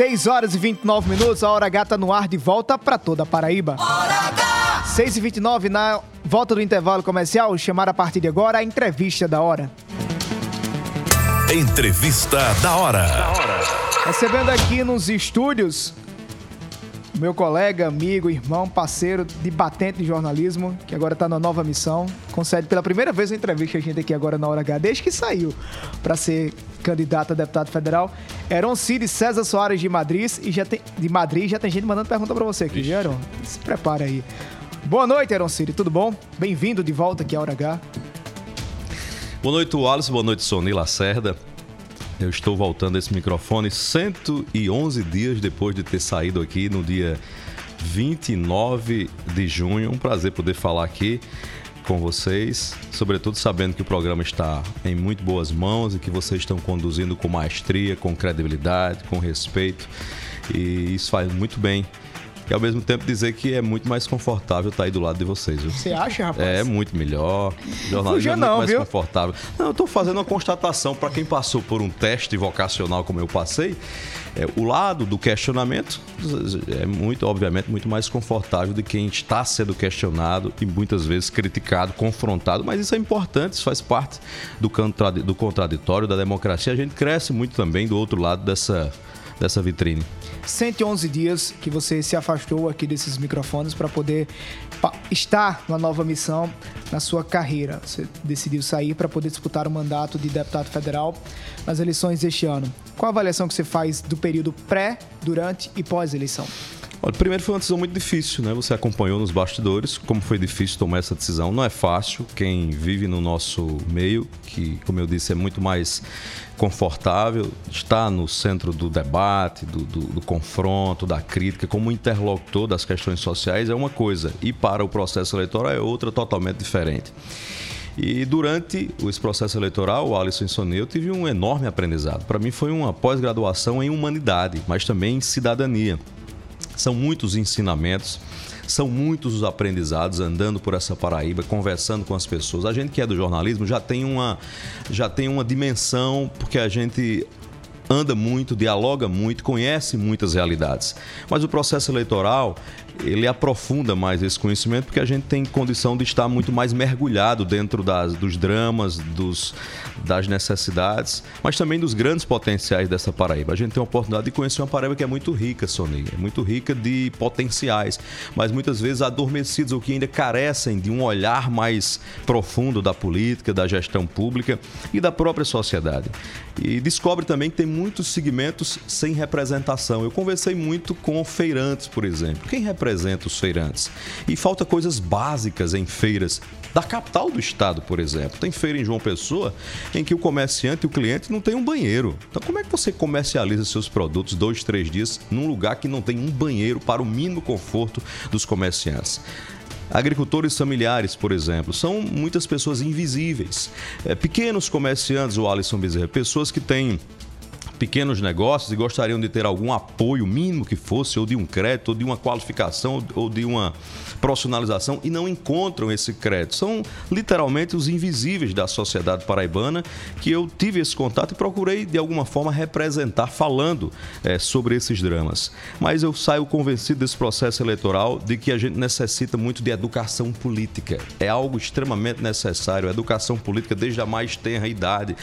[SPEAKER 2] 6 horas e 29 minutos, a Hora H tá no ar de volta pra toda a Paraíba.
[SPEAKER 4] Hora H.
[SPEAKER 2] 6 e 29 na volta do intervalo comercial, chamar a partir de agora a entrevista da hora.
[SPEAKER 1] Entrevista da hora.
[SPEAKER 2] Recebendo aqui nos estúdios meu colega, amigo, irmão, parceiro de batente de jornalismo, que agora está na nova missão, concede pela primeira vez uma entrevista a gente aqui agora na Hora H, desde que saiu para ser candidato a deputado federal. Heron Cid César Soares de Madrid, e já tem, de Madrid, já tem gente mandando pergunta para você aqui, viu, Heron? Se prepara aí. Boa noite, Heron Cid, tudo bom? Bem-vindo de volta aqui à Hora H.
[SPEAKER 14] Boa noite, Wallace. Boa noite, Sony Lacerda. Eu estou voltando a esse microfone 111 dias depois de ter saído aqui no dia 29 de junho. Um prazer poder falar aqui com vocês, sobretudo sabendo que o programa está em muito boas mãos e que vocês estão conduzindo com maestria, com credibilidade, com respeito. E isso faz muito bem e ao mesmo tempo dizer que é muito mais confortável estar aí do lado de vocês. Viu?
[SPEAKER 2] Você acha, rapaz?
[SPEAKER 14] É muito melhor. Jornalismo é muito
[SPEAKER 2] não,
[SPEAKER 14] mais
[SPEAKER 2] viu?
[SPEAKER 14] confortável. Não, eu estou fazendo uma constatação para quem passou por um teste vocacional como eu passei. É, o lado do questionamento é muito, obviamente, muito mais confortável de quem está sendo questionado e muitas vezes criticado, confrontado. Mas isso é importante, isso faz parte do, do contraditório, da democracia. A gente cresce muito também do outro lado dessa, dessa vitrine.
[SPEAKER 2] 111 dias que você se afastou aqui desses microfones para poder estar numa nova missão na sua carreira. Você decidiu sair para poder disputar o mandato de deputado federal nas eleições deste ano. Qual a avaliação que você faz do período pré, durante e pós-eleição?
[SPEAKER 14] Olha, primeiro foi uma decisão muito difícil, né? Você acompanhou nos bastidores como foi difícil tomar essa decisão. Não é fácil. Quem vive no nosso meio, que, como eu disse, é muito mais confortável, está no centro do debate, do, do- do confronto, da crítica, como interlocutor das questões sociais é uma coisa, e para o processo eleitoral é outra totalmente diferente. E durante esse processo eleitoral, o Alisson Sonia, eu tive um enorme aprendizado. Para mim foi uma pós-graduação em humanidade, mas também em cidadania. São muitos ensinamentos, são muitos os aprendizados andando por essa Paraíba, conversando com as pessoas. A gente que é do jornalismo já tem uma, já tem uma dimensão, porque a gente anda muito, dialoga muito, conhece muitas realidades. Mas o processo eleitoral, ele aprofunda mais esse conhecimento porque a gente tem condição de estar muito mais mergulhado dentro das, dos dramas, dos, das necessidades, mas também dos grandes potenciais dessa Paraíba. A gente tem a oportunidade de conhecer uma Paraíba que é muito rica, Sony, é muito rica de potenciais, mas muitas vezes adormecidos ou que ainda carecem de um olhar mais profundo da política, da gestão pública e da própria sociedade. E descobre também que tem muitos segmentos sem representação. Eu conversei muito com feirantes, por exemplo. Quem representa os feirantes? E falta coisas básicas em feiras da capital do estado, por exemplo. Tem feira em João Pessoa em que o comerciante e o cliente não tem um banheiro. Então, como é que você comercializa seus produtos dois, três dias num lugar que não tem um banheiro para o mínimo conforto dos comerciantes? Agricultores familiares, por exemplo, são muitas pessoas invisíveis. É, pequenos comerciantes, o Alisson Bezerra, pessoas que têm pequenos negócios e gostariam de ter algum apoio mínimo que fosse, ou de um crédito, ou de uma qualificação, ou de uma profissionalização e não encontram esse crédito. São literalmente os invisíveis da sociedade paraibana que eu tive esse contato e procurei de alguma forma representar falando eh, sobre esses dramas. Mas eu saio convencido desse processo eleitoral de que a gente necessita muito de educação política. É algo extremamente necessário. Educação política desde a mais tenra idade,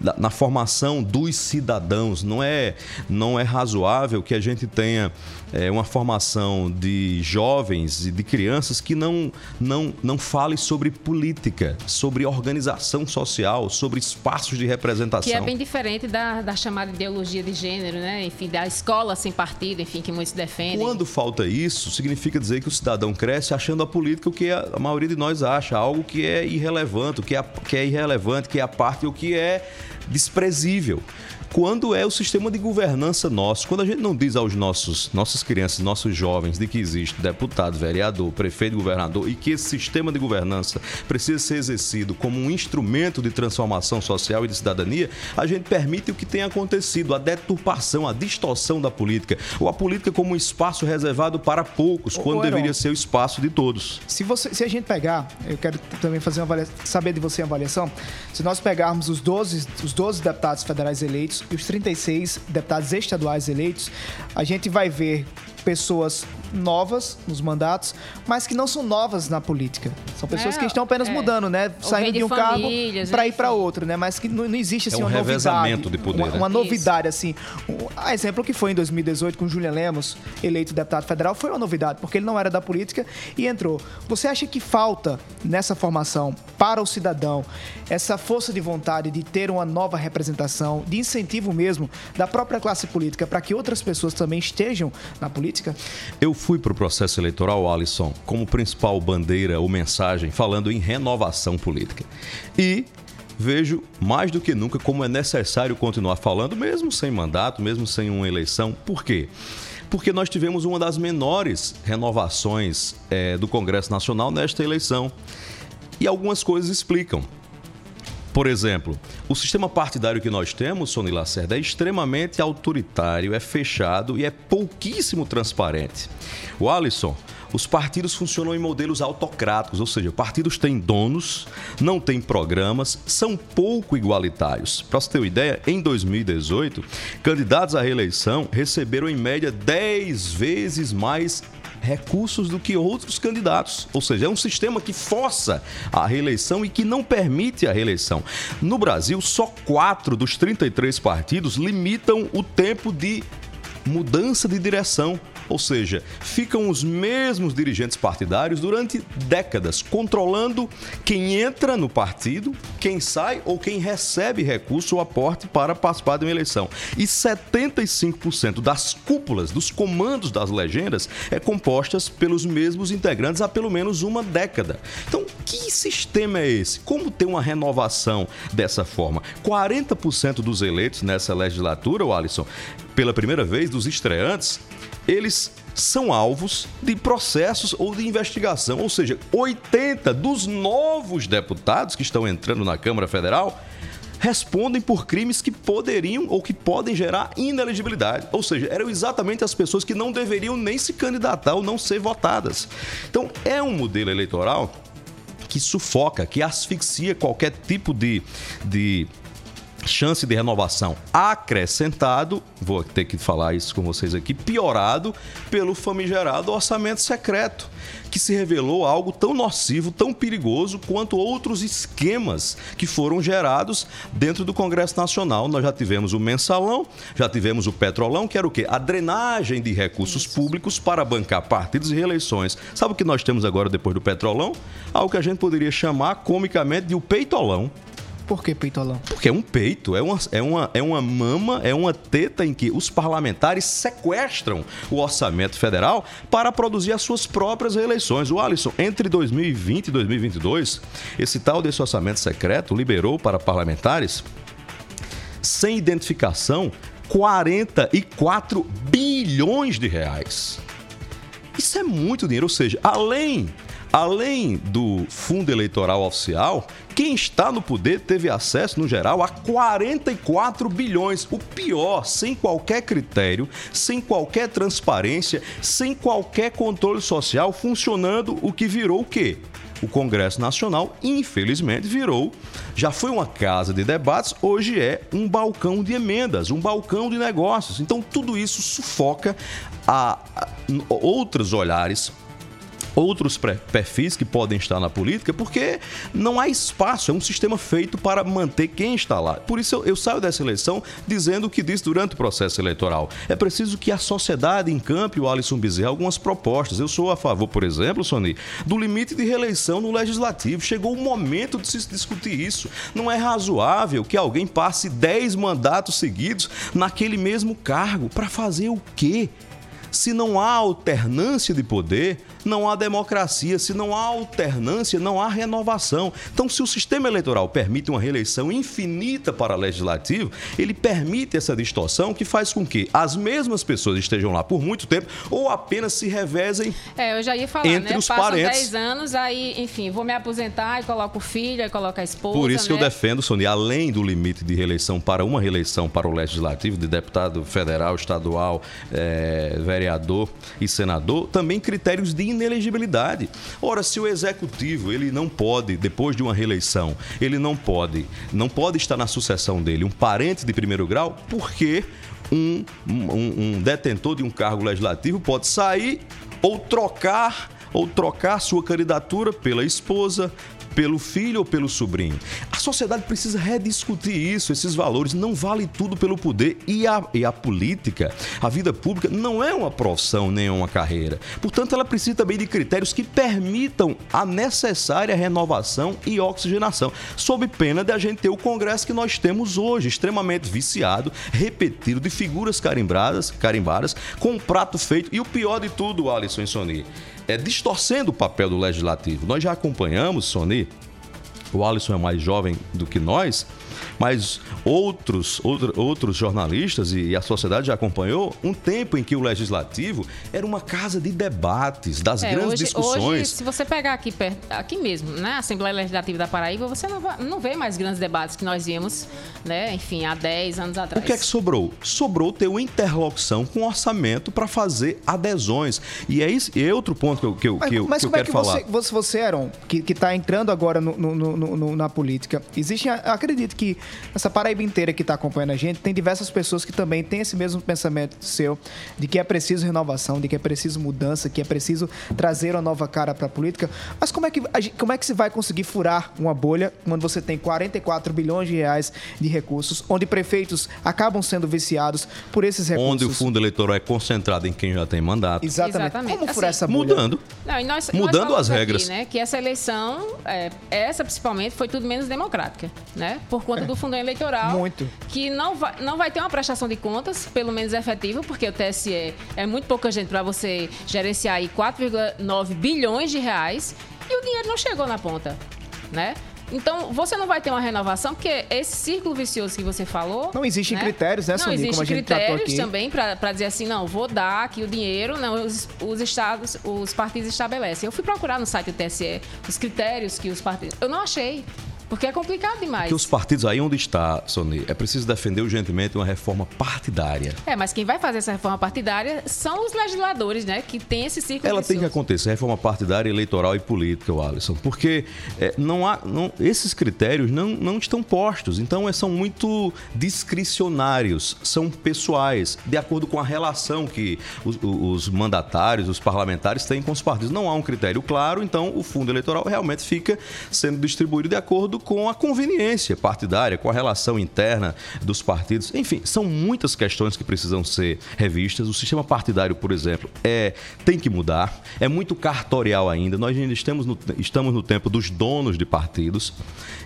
[SPEAKER 14] da- na formação dos cidadãos. Não é, não é razoável que a gente tenha eh, uma formação de jovens e de crianças que não, não, não fale sobre política, sobre organização social, sobre espaços de representação.
[SPEAKER 3] Que é bem diferente da, da chamada ideologia de gênero, né? Enfim, da escola sem partido, enfim, que muitos defendem.
[SPEAKER 14] Quando falta isso, significa dizer que o cidadão cresce achando a política o que a a maioria de nós acha, algo que é irrelevante, o que é, que é irrelevante, que é a parte, o que é desprezível. Quando é o sistema de governança nosso, quando a gente não diz aos nossos nossas crianças, nossos jovens, de que existe deputado, vereador, prefeito, governador e que esse sistema de governança precisa ser exercido como um instrumento de transformação social e de cidadania, a gente permite o que tem acontecido, a deturpação, a distorção da política, ou a política como um espaço reservado para poucos,
[SPEAKER 2] Ô,
[SPEAKER 14] quando
[SPEAKER 2] ô,
[SPEAKER 14] deveria ser o espaço de todos.
[SPEAKER 2] Se, você, se a gente pegar, eu quero também fazer uma avaliação, saber de você a avaliação. Se nós pegarmos os 12, os 12 deputados federais eleitos e os 36 deputados estaduais eleitos, a gente vai ver pessoas novas nos mandatos, mas que não são novas na política. São pessoas
[SPEAKER 3] É,
[SPEAKER 2] que estão apenas
[SPEAKER 3] é.
[SPEAKER 2] mudando, né?
[SPEAKER 3] Ou
[SPEAKER 2] Saindo
[SPEAKER 3] de
[SPEAKER 2] de um cargo para ir para outro, né? Mas que não, não existe assim
[SPEAKER 14] É um
[SPEAKER 2] uma novidade.
[SPEAKER 14] revezamento de poder,
[SPEAKER 2] Uma,
[SPEAKER 14] né?
[SPEAKER 2] uma novidade assim. Um, a exemplo que foi em 2018 com Julian Lemos, eleito deputado federal, foi uma novidade, porque ele não era da política e entrou. Você acha que falta nessa formação para o cidadão essa força de vontade de ter uma nova representação, de incentivo mesmo da própria classe política para que outras pessoas também estejam na política?
[SPEAKER 14] Eu fui para o processo eleitoral, Alisson, como principal bandeira ou mensagem falando em renovação política. E vejo mais do que nunca como é necessário continuar falando, mesmo sem mandato, mesmo sem uma eleição. Por quê? Porque nós tivemos uma das menores renovações eh, do Congresso Nacional nesta eleição. E algumas coisas explicam. Por exemplo, o sistema partidário que nós temos, Sony Lacerda, é extremamente autoritário, é fechado e é pouquíssimo transparente. O Alisson, os partidos funcionam em modelos autocráticos, ou seja, partidos têm donos, não têm programas, são pouco igualitários. Para você ter uma ideia, em 2018, candidatos à reeleição receberam em média 10 vezes mais recursos do que outros candidatos. Ou seja, é um sistema que força a reeleição e que não permite a reeleição. No Brasil, só quatro dos 33 partidos limitam o tempo de mudança de direção. Ou seja, ficam os mesmos dirigentes partidários durante décadas, controlando quem entra no partido, quem sai ou quem recebe recurso ou aporte para participar de uma eleição. E 75% das cúpulas, dos comandos das legendas, é compostas pelos mesmos integrantes há pelo menos uma década. Então, que sistema é esse? Como ter uma renovação dessa forma? 40% dos eleitos nessa legislatura, o Alisson, pela primeira vez, dos estreantes, eles são alvos de processos ou de investigação. Ou seja, 80 dos novos deputados que estão entrando na Câmara Federal respondem por crimes que poderiam ou que podem gerar inelegibilidade. Ou seja, eram exatamente as pessoas que não deveriam nem se candidatar ou não ser votadas. Então, é um modelo eleitoral que sufoca, que asfixia qualquer tipo de, de chance de renovação acrescentado, vou ter que falar isso com vocês aqui, piorado pelo famigerado orçamento secreto, que se revelou algo tão nocivo, tão perigoso quanto outros esquemas que foram gerados dentro do Congresso Nacional. Nós já tivemos o mensalão, já tivemos o petrolão, que era o quê? A drenagem de recursos públicos para bancar partidos e reeleições. Sabe o que nós temos agora depois do petrolão? Algo que a gente poderia chamar comicamente de o peitolão.
[SPEAKER 2] Por que peitolão?
[SPEAKER 14] Porque é um peito, é uma, é, uma, é uma mama, é uma teta em que os parlamentares sequestram o orçamento federal para produzir as suas próprias reeleições. O Alisson, entre 2020 e 2022, esse tal desse orçamento secreto liberou para parlamentares, sem identificação, 44 bilhões de reais. Isso é muito dinheiro, ou seja, além Além do fundo eleitoral oficial, quem está no poder teve acesso, no geral, a 44 bilhões. O pior, sem qualquer critério, sem qualquer transparência, sem qualquer controle social, funcionando o que virou o quê? O Congresso Nacional, infelizmente, virou. Já foi uma casa de debates, hoje é um balcão de emendas, um balcão de negócios. Então, tudo isso sufoca a, a outros olhares outros perfis que podem estar na política, porque não há espaço, é um sistema feito para manter quem está lá. Por isso eu, eu, saio dessa eleição dizendo o que disse durante o processo eleitoral. É preciso que a sociedade encampe o Alisson Bezerra algumas propostas. Eu sou a favor, por exemplo, Sony, do limite de reeleição no legislativo. Chegou o momento de se discutir isso. Não é razoável que alguém passe 10 mandatos seguidos naquele mesmo cargo. Para fazer o quê? Se não há alternância de poder, não há democracia. Se não há alternância, não há renovação. Então, se o sistema eleitoral permite uma reeleição infinita para legislativo, ele permite essa distorção que faz com que as mesmas pessoas estejam lá por muito tempo ou apenas se revezem
[SPEAKER 3] É, eu já ia falar,
[SPEAKER 14] entre
[SPEAKER 3] né?
[SPEAKER 14] os
[SPEAKER 3] Passam
[SPEAKER 14] parentes.
[SPEAKER 3] 10 anos, aí, enfim, vou me aposentar e coloco o filho, aí coloco a esposa.
[SPEAKER 14] Por isso que eu
[SPEAKER 3] né?
[SPEAKER 14] defendo, Sonia, além do limite de reeleição para uma reeleição para o legislativo, de deputado federal, estadual, eh, vereador e senador, também critérios de inelegibilidade. Ora, se o executivo ele não pode, depois de uma reeleição, ele não pode, não pode estar na sucessão dele um parente de primeiro grau, por que um, um, um detentor de um cargo legislativo pode sair ou trocar ou trocar sua candidatura pela esposa, pelo filho ou pelo sobrinho. A sociedade precisa rediscutir isso, esses valores. Não vale tudo pelo poder. E a, e a política, a vida pública, não é uma profissão nem uma carreira. Portanto, ela precisa também de critérios que permitam a necessária renovação e oxigenação, sob pena de a gente ter o Congresso que nós temos hoje, extremamente viciado, repetido, de figuras carimbadas, carimbadas com um prato feito. E o pior de tudo, Alisson e Sony, é distorcendo o papel do legislativo. Nós já acompanhamos, Sony, o Alisson é mais jovem do que nós, mas outros, outro, outros jornalistas e, e a sociedade já acompanhou um tempo em que o legislativo era uma casa de debates, das
[SPEAKER 3] É,
[SPEAKER 14] grandes
[SPEAKER 3] hoje,
[SPEAKER 14] discussões.
[SPEAKER 3] Hoje, se você pegar aqui, perto, aqui mesmo, né, a Assembleia Legislativa da Paraíba, você não, vai- não vê mais grandes debates que nós víamos, né, enfim, há 10 anos
[SPEAKER 14] O
[SPEAKER 3] atrás.
[SPEAKER 14] que é que sobrou? Sobrou ter uma interlocução com orçamento para fazer adesões. E é, isso, e é outro ponto que eu, que eu,
[SPEAKER 2] Mas,
[SPEAKER 14] que eu,
[SPEAKER 2] mas
[SPEAKER 14] que eu
[SPEAKER 2] como é
[SPEAKER 14] quero
[SPEAKER 2] que
[SPEAKER 14] falar.
[SPEAKER 2] você, você, você Aaron, que, que tá entrando agora no- no- no- na política, existe, acredito que essa Paraíba inteira que está acompanhando a gente, tem diversas pessoas que também têm esse mesmo pensamento seu, de que é preciso renovação, de que é preciso mudança, que é preciso trazer uma nova cara para a política. Mas como é, que, como é que se vai conseguir furar uma bolha quando você tem 44 bilhões de reais de recursos, onde prefeitos acabam sendo viciados por esses recursos?
[SPEAKER 14] Onde o fundo eleitoral é concentrado em quem já tem mandato.
[SPEAKER 2] Exatamente. Como furar
[SPEAKER 3] Assim,
[SPEAKER 2] essa bolha?
[SPEAKER 14] Mudando.
[SPEAKER 3] Não, e nós-
[SPEAKER 14] Mudando
[SPEAKER 3] nós
[SPEAKER 14] as regras.
[SPEAKER 3] Aqui, né, que essa eleição, é, essa principalmente, foi tudo menos democrática, né? Por conta do fundão eleitoral.
[SPEAKER 2] Muito.
[SPEAKER 3] Que não vai, não vai ter uma prestação de contas, pelo menos efetiva, porque o TSE é muito pouca gente para você gerenciar aí 4,9 bilhões de reais e o dinheiro não chegou na ponta, né? Então, você não vai ter uma renovação, porque esse círculo vicioso que você falou.
[SPEAKER 2] Não existem critérios, né,
[SPEAKER 3] Não
[SPEAKER 2] Sony,
[SPEAKER 3] existem critérios também para dizer assim, não, vou dar aqui o dinheiro, não, os, os estados, os partidos estabelecem. Eu fui procurar no site do TSE os critérios que os partidos. Eu não achei. Porque é complicado demais.
[SPEAKER 14] Que os partidos aí onde está, Sony, é preciso defender urgentemente uma reforma partidária.
[SPEAKER 3] É, mas quem vai fazer essa reforma partidária são os legisladores, né? Que tem esse círculo
[SPEAKER 14] Ela tem que acontecer, reforma partidária, eleitoral e política, Alisson, porque é, não há, não- esses critérios não, não estão postos, então é, são muito discricionários, são pessoais, de acordo com a relação que os, os mandatários, os parlamentares têm com os partidos. Não há um critério claro, então o fundo eleitoral realmente fica sendo distribuído de acordo com a conveniência partidária, com a relação interna dos partidos. Enfim, são muitas questões que precisam ser revistas. O sistema partidário, por exemplo, é tem que mudar. É muito cartorial ainda. Nós ainda estamos no, estamos no tempo dos donos de partidos.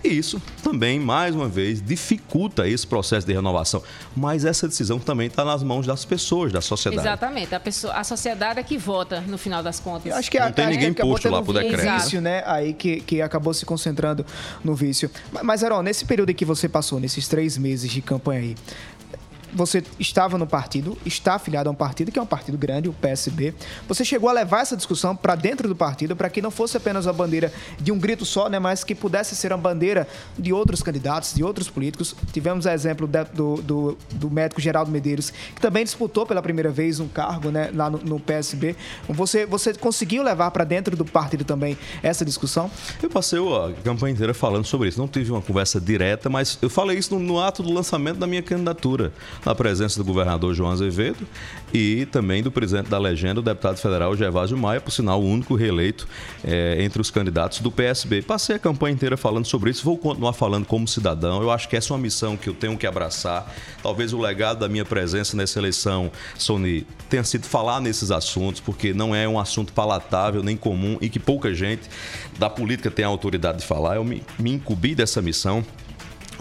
[SPEAKER 14] E isso também, mais uma vez, dificulta esse processo de renovação. Mas essa decisão também está nas mãos das pessoas, da sociedade.
[SPEAKER 3] Exatamente. A, pessoa, a sociedade é que vota, no final das contas.
[SPEAKER 2] Eu acho que a-
[SPEAKER 14] Não tem
[SPEAKER 2] acho que
[SPEAKER 14] ninguém posto lá pro
[SPEAKER 2] um
[SPEAKER 14] decreto.
[SPEAKER 2] vício, né? Aí que, que acabou se concentrando no vício. Mas, Aaron, nesse período que você passou, nesses três meses de campanha aí, você estava no partido, está afiliado a um partido que é um partido grande, o PSB. Você chegou a levar essa discussão para dentro do partido para que não fosse apenas a bandeira de um grito só, né, mas que pudesse ser uma bandeira de outros candidatos, de outros políticos. Tivemos o exemplo da- do, do, do médico Geraldo Medeiros, que também disputou pela primeira vez um cargo né, lá no, no PSB. Você, você conseguiu levar para dentro do partido também essa discussão?
[SPEAKER 14] Eu passei a campanha inteira falando sobre isso. Não tive uma conversa direta, mas eu falei isso no, no ato do lançamento da minha candidatura, na presença do governador João Azevedo e também do presidente da legenda, o deputado federal Gervásio Maia, por sinal, o único reeleito eh, entre os candidatos do PSB. Passei a campanha inteira falando sobre isso, vou continuar falando como cidadão. Eu acho que essa é uma missão que eu tenho que abraçar. Talvez o legado da minha presença nessa eleição, Sony, tenha sido falar nesses assuntos, porque não é um assunto palatável nem comum e que pouca gente da política tem a autoridade de falar. Eu me, me incumbi dessa missão.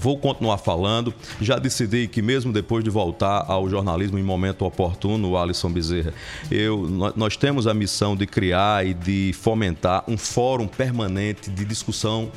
[SPEAKER 14] Vou continuar falando. Já decidi que mesmo depois de voltar ao jornalismo em momento oportuno, Alisson Bezerra, eu, nó- nós temos a missão de criar e de fomentar um fórum permanente de discussão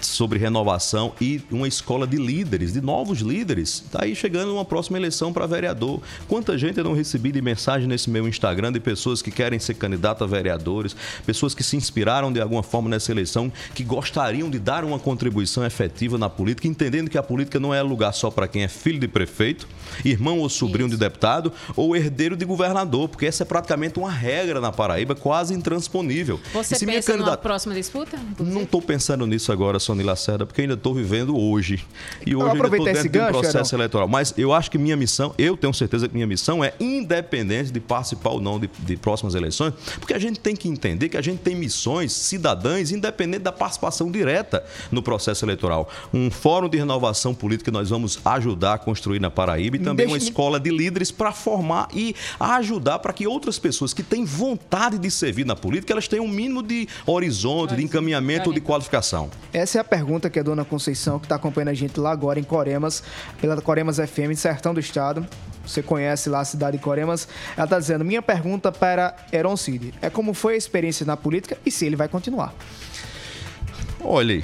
[SPEAKER 14] sobre renovação e uma escola de líderes, de novos líderes. Está aí chegando uma próxima eleição para vereador. Quanta gente eu não recebi de mensagem nesse meu Instagram de pessoas que querem ser candidato a vereadores, pessoas que se inspiraram de alguma forma nessa eleição, que gostariam de dar uma contribuição efetiva na política, entendendo que a política não é lugar só para quem é filho de prefeito, irmão ou sobrinho de deputado ou herdeiro de governador, porque essa é praticamente uma regra na Paraíba quase intransponível.
[SPEAKER 3] Você
[SPEAKER 14] E se
[SPEAKER 3] pensa
[SPEAKER 14] candidata-
[SPEAKER 3] próxima disputa?
[SPEAKER 14] Não estou pensando nisso agora, Sony Lacerda, porque ainda estou vivendo hoje. E
[SPEAKER 2] Eu
[SPEAKER 14] hoje ainda estou dentro de um processo
[SPEAKER 2] Heron.
[SPEAKER 14] eleitoral. Mas eu acho que minha missão, eu tenho certeza que minha missão é independente de participar ou não de, de próximas eleições, porque a gente tem que entender que a gente tem missões cidadãs independente da participação direta no processo eleitoral. Um fórum de renovação política que nós vamos ajudar a construir na Paraíba e também uma
[SPEAKER 2] Deixe-me-
[SPEAKER 14] escola de líderes para formar e ajudar para que outras pessoas que têm vontade de servir na política, elas tenham um mínimo de horizonte, de encaminhamento ou de qualificação.
[SPEAKER 2] Essa é a pergunta que a dona Conceição, que está acompanhando a gente lá agora em Coremas, pela Coremas FM, Sertão do Estado. Você conhece lá a cidade de Coremas. Ela está dizendo: minha pergunta para Heron Cid é como foi a experiência na política e se ele vai continuar.
[SPEAKER 14] Olha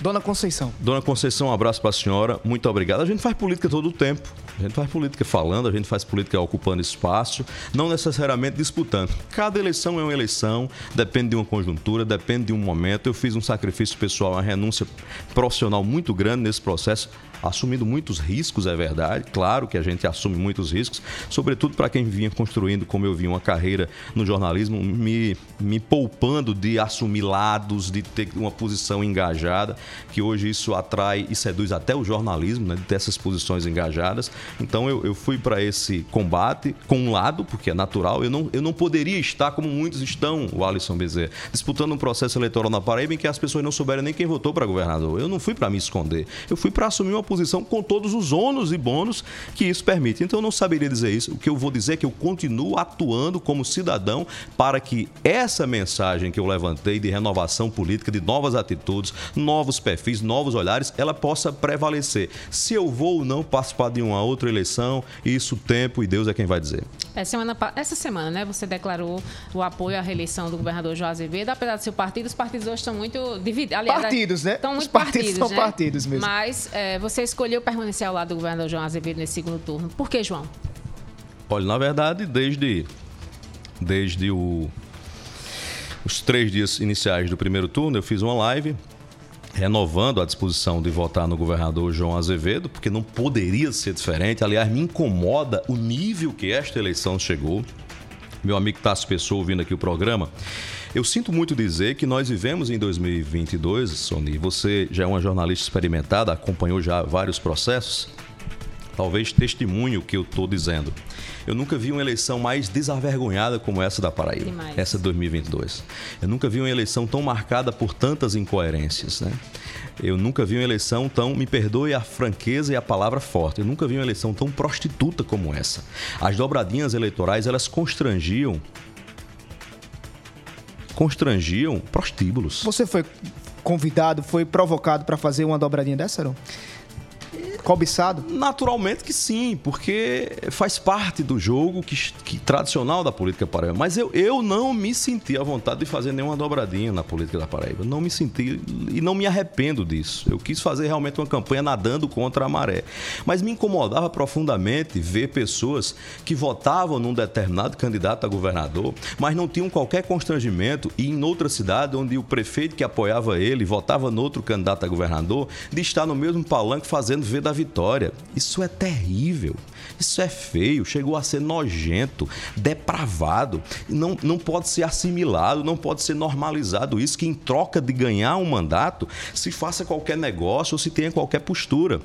[SPEAKER 2] Dona Conceição.
[SPEAKER 14] Dona Conceição, um abraço para a senhora. Muito obrigado. A gente faz política todo o tempo. A gente faz política falando, a gente faz política ocupando espaço, não necessariamente disputando. Cada eleição é uma eleição, depende de uma conjuntura, depende de um momento. Eu fiz um sacrifício pessoal, uma renúncia profissional muito grande nesse processo, assumindo muitos riscos, é verdade. Claro que a gente assume muitos riscos, sobretudo para quem vinha construindo, como eu vi, uma carreira no jornalismo, me, me poupando de assumir lados, de ter uma posição engajada, que hoje isso atrai e seduz até o jornalismo, né, de ter essas posições engajadas. Então eu, eu fui para esse combate com um lado, porque é natural, eu não, eu não poderia estar como muitos estão, o Alisson Bezerra, disputando um processo eleitoral na Paraíba em que as pessoas não souberam nem quem votou para governador. Eu não fui para me esconder, eu fui para assumir uma posição com todos os ônus e bônus que isso permite. Então eu não saberia dizer isso. O que eu vou dizer é que eu continuo atuando como cidadão para que essa mensagem que eu levantei de renovação política, de novas atitudes, novos perfis, novos olhares, ela possa prevalecer. Se eu vou ou não participar de uma outra eleição, isso o tempo e Deus é quem vai dizer.
[SPEAKER 3] Essa semana, pa- essa semana, né, você declarou o apoio à reeleição do governador João Azevedo. Apesar do seu partido, os partidos hoje estão muito divididos. Aliás,
[SPEAKER 2] Partidos, né?
[SPEAKER 3] Estão
[SPEAKER 2] Os
[SPEAKER 3] muito
[SPEAKER 2] partidos
[SPEAKER 3] partidos,
[SPEAKER 2] são
[SPEAKER 3] né?
[SPEAKER 2] partidos mesmo.
[SPEAKER 3] Mas é, você escolheu permanecer ao lado do governador João Azevedo nesse segundo turno. Por que, João?
[SPEAKER 14] Olha, na verdade, desde, desde o- os três dias iniciais do primeiro turno, eu fiz uma live renovando a disposição de votar no governador João Azevedo, porque não poderia ser diferente. Aliás, me incomoda o nível que esta eleição chegou. Meu amigo Tasso Pessoa ouvindo aqui o programa. Eu sinto muito dizer que nós vivemos em 2022, Sony. Você já é uma jornalista experimentada, acompanhou já vários processos talvez testemunho o que eu estou dizendo. Eu nunca vi uma eleição mais desavergonhada como essa da Paraíba,
[SPEAKER 3] Demais.
[SPEAKER 14] essa de 2022. Eu nunca vi uma eleição tão marcada por tantas incoerências, né? Eu nunca vi uma eleição tão, me perdoe a franqueza e a palavra forte, eu nunca vi uma eleição tão prostituta como essa. As dobradinhas eleitorais, elas constrangiam constrangiam prostíbulos.
[SPEAKER 2] Você foi convidado, foi provocado para fazer uma dobradinha dessa, Heron? Cobiçado?
[SPEAKER 14] Naturalmente que sim, porque faz parte do jogo que, que- tradicional da política paraíba. Mas eu, eu não me senti à vontade de fazer nenhuma dobradinha na política da Paraíba. Não me senti e não me arrependo disso. Eu quis fazer realmente uma campanha nadando contra a maré. Mas me incomodava profundamente ver pessoas que votavam num determinado candidato a governador, mas não tinham qualquer constrangimento e em outra cidade onde o prefeito que apoiava ele votava no outro candidato a governador, de estar no mesmo palanque fazendo ver da vitória. Isso é terrível. Isso é feio, chegou a ser nojento, depravado. Não, não pode ser assimilado, não pode ser normalizado isso, que em troca de ganhar um mandato, se faça qualquer negócio ou se tenha qualquer postura.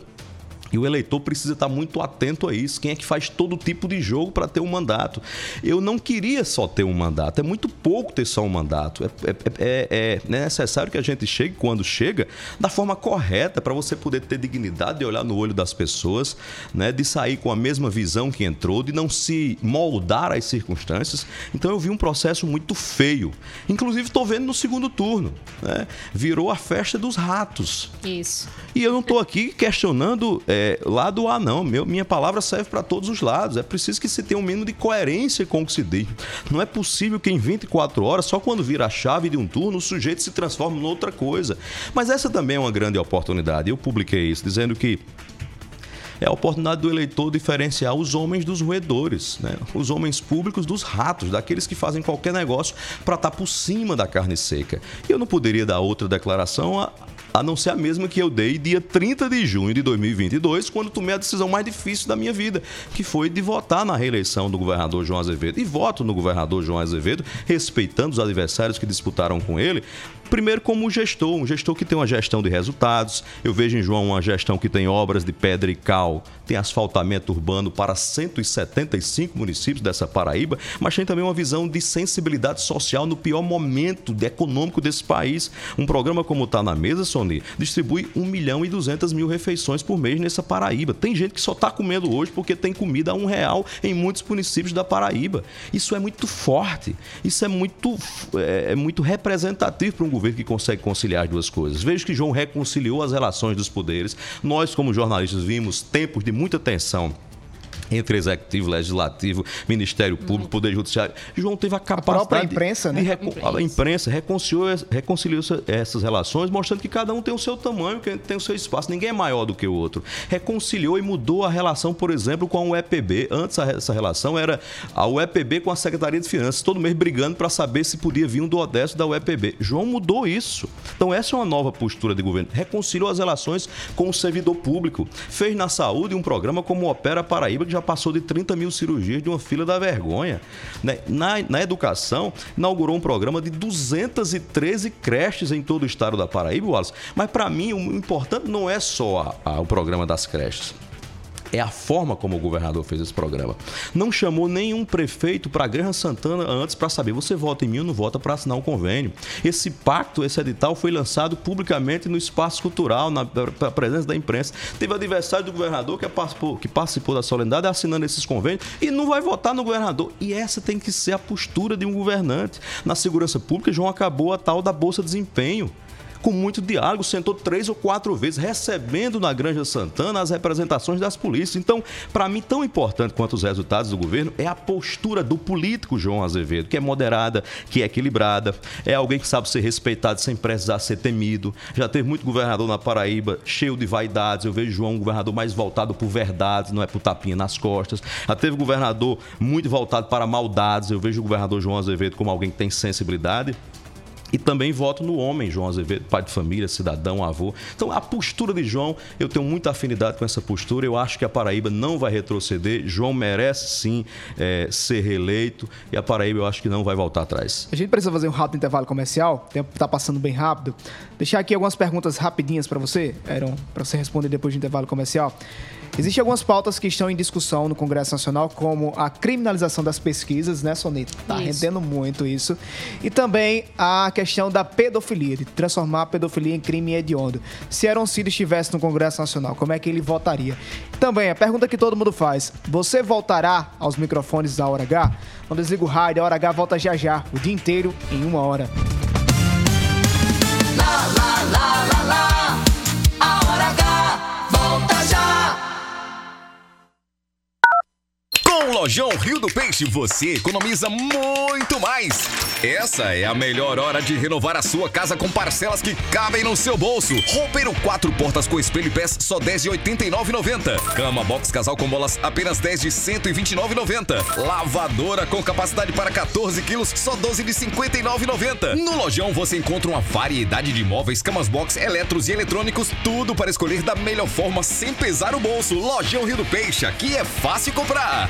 [SPEAKER 14] E o eleitor precisa estar muito atento a isso. Quem é que faz todo tipo de jogo para ter um mandato? Eu não queria só ter um mandato. É muito pouco ter só um mandato. É, é- é- é necessário que a gente chegue, quando chega, da forma correta para você poder ter dignidade de olhar no olho das pessoas, né? de sair com a mesma visão que entrou, de não se moldar às circunstâncias. Então eu vi um processo muito feio. Inclusive estou vendo no segundo turno. né? Virou a festa dos ratos.
[SPEAKER 3] Isso.
[SPEAKER 14] E eu não estou aqui questionando é, lado A, não. Meu, minha palavra serve para todos os lados. É preciso que se tenha um mínimo de coerência com o que se diz. Não é possível que em 24 horas, só quando vira a chave de um turno, o sujeito se transforme em outra coisa. Mas essa também é uma grande oportunidade. Eu publiquei isso, dizendo que é a oportunidade do eleitor diferenciar os homens dos roedores, né? os homens públicos dos ratos, daqueles que fazem qualquer negócio para estar por cima da carne seca. E eu não poderia dar outra declaração a, a não ser a mesma que eu dei dia 30 de junho de 2022, quando tomei a decisão mais difícil da minha vida, que foi de votar na reeleição do governador João Azevedo. E voto no governador João Azevedo, respeitando os adversários que disputaram com ele, Primeiro, como gestor, um gestor que tem uma gestão de resultados. Eu vejo em João uma gestão que tem obras de pedra e cal, tem asfaltamento urbano para 175 municípios dessa Paraíba, mas tem também uma visão de sensibilidade social no pior momento econômico desse país. Um programa como está na mesa, Sony, distribui 1 milhão e 200 mil refeições por mês nessa Paraíba. Tem gente que só está comendo hoje porque tem comida a um real em muitos municípios da Paraíba. Isso é muito forte, isso é muito, é, é muito representativo para um governo que consegue conciliar as duas coisas. Vejo que João reconciliou as relações dos poderes. Nós, como jornalistas, vimos tempos de muita tensão entre executivo, legislativo, Ministério Público, uhum. Poder Judiciário. João teve a capacidade. A própria
[SPEAKER 2] imprensa,
[SPEAKER 14] né?
[SPEAKER 2] Recon...
[SPEAKER 14] A imprensa reconciliou, reconciliou essas relações, mostrando que cada um tem o seu tamanho, que tem o seu espaço. Ninguém é maior do que o outro. Reconciliou e mudou a relação, por exemplo, com a UEPB. Antes essa relação era a UEPB com a Secretaria de Finanças, todo mês brigando para saber se podia vir um do Odesto da UEPB. João mudou isso. Então essa é uma nova postura de governo. Reconciliou as relações com o servidor público. Fez na saúde um programa como o Opera Paraíba, que já já passou de 30 mil cirurgias de uma fila da vergonha. Né? Na, na educação, inaugurou um programa de 213 creches em todo o estado da Paraíba, Wallace. Mas para mim, o importante não é só a, a, o programa das creches é a forma como o governador fez esse programa. Não chamou nenhum prefeito para Granja Santana antes para saber você vota em mim ou não vota para assinar um convênio. Esse pacto, esse edital foi lançado publicamente no espaço cultural, na presença da imprensa. Teve adversário do governador que participou, que participou da solenidade assinando esses convênios e não vai votar no governador. E essa tem que ser a postura de um governante. Na segurança pública, João acabou a tal da Bolsa Desempenho com muito diálogo, sentou três ou quatro vezes, recebendo na Granja Santana as representações das polícias. Então, para mim, tão importante quanto os resultados do governo é a postura do político João Azevedo, que é moderada, que é equilibrada, é alguém que sabe ser respeitado sem precisar ser temido. Já teve muito governador na Paraíba cheio de vaidades. Eu vejo João um governador mais voltado por verdades, não é por tapinha nas costas. Já teve governador muito voltado para maldades. Eu vejo o governador João Azevedo como alguém que tem sensibilidade. E também voto no homem, João Azevedo, pai de família, cidadão, avô. Então, a postura de João, eu tenho muita afinidade com essa postura. Eu acho que a Paraíba não vai retroceder. João merece sim é, ser reeleito. E a Paraíba eu acho que não vai voltar atrás.
[SPEAKER 2] A gente precisa fazer um rápido intervalo comercial. O tempo está passando bem rápido. Deixar aqui algumas perguntas rapidinhas para você, Aaron, para você responder depois do intervalo comercial. Existem algumas pautas que estão em discussão no Congresso Nacional, como a criminalização das pesquisas, né, Sonita? Tá rendendo muito isso. E também a questão da pedofilia, de transformar a pedofilia em crime hediondo. Se Aaron Cid estivesse no Congresso Nacional, como é que ele votaria? Também, a pergunta que todo mundo faz: você voltará aos microfones da Hora H? Não desliga o rádio, a Hora H volta já já, o dia inteiro, em uma hora.
[SPEAKER 4] Lá.
[SPEAKER 15] Lojão Rio do Peixe, você economiza muito mais. Essa é a melhor hora de renovar a sua casa com parcelas que cabem no seu bolso. Roupeiro 4 portas com espelho e pés, só 10 de 89,90. Cama box casal com bolas, apenas 10 de 129,90. Lavadora com capacidade para 14 quilos, só 12 de 59,90. No Lojão você encontra uma variedade de móveis, camas box, eletros e eletrônicos, tudo para escolher da melhor forma sem pesar o bolso. Lojão Rio do Peixe, aqui é fácil comprar.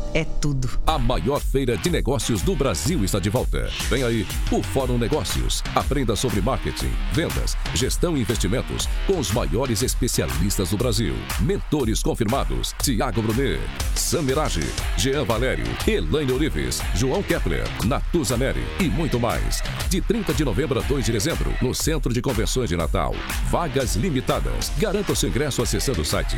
[SPEAKER 18] é tudo.
[SPEAKER 17] A maior feira de negócios do Brasil está de volta. Vem aí o Fórum Negócios. Aprenda sobre marketing, vendas, gestão e investimentos com os maiores especialistas do Brasil. Mentores confirmados: Tiago Brunet, Sam Mirage, Jean Valério, Elaine Orives, João Kepler, Natuza Neri e muito mais. De 30 de novembro a 2 de dezembro, no Centro de Convenções de Natal. Vagas limitadas. Garanta seu ingresso acessando o site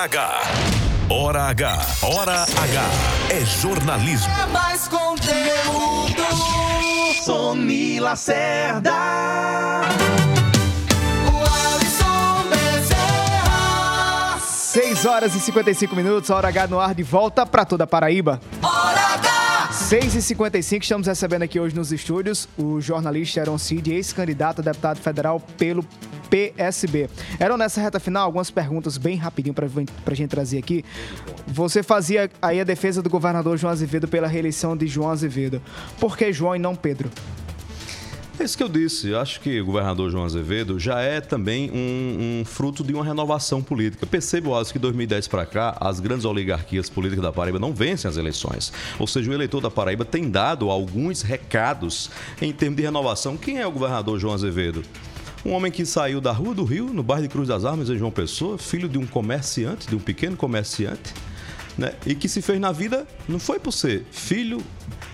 [SPEAKER 4] Hora H.
[SPEAKER 1] Hora H. Hora H. É jornalismo.
[SPEAKER 4] É mais conteúdo.
[SPEAKER 6] Sony Lacerda.
[SPEAKER 4] O Alisson Bezerra.
[SPEAKER 2] 6 horas e 55 minutos, Hora H no ar de volta para toda a Paraíba.
[SPEAKER 4] Hora H.
[SPEAKER 2] 6 e 55 estamos recebendo aqui hoje nos estúdios o jornalista Aaron Cid, ex-candidato a deputado federal pelo PSB. Eram nessa reta final algumas perguntas bem rapidinho para a gente trazer aqui. Você fazia aí a defesa do governador João Azevedo pela reeleição de João Azevedo. Por que João e não Pedro?
[SPEAKER 14] É isso que eu disse. Eu acho que o governador João Azevedo já é também um, um fruto de uma renovação política. Percebo, Alisson, que de 2010 para cá, as grandes oligarquias políticas da Paraíba não vencem as eleições. Ou seja, o eleitor da Paraíba tem dado alguns recados em termos de renovação. Quem é o governador João Azevedo? Um homem que saiu da Rua do Rio, no bairro de Cruz das Armas, em João Pessoa, filho de um comerciante, de um pequeno comerciante, né? e que se fez na vida, não foi por ser filho,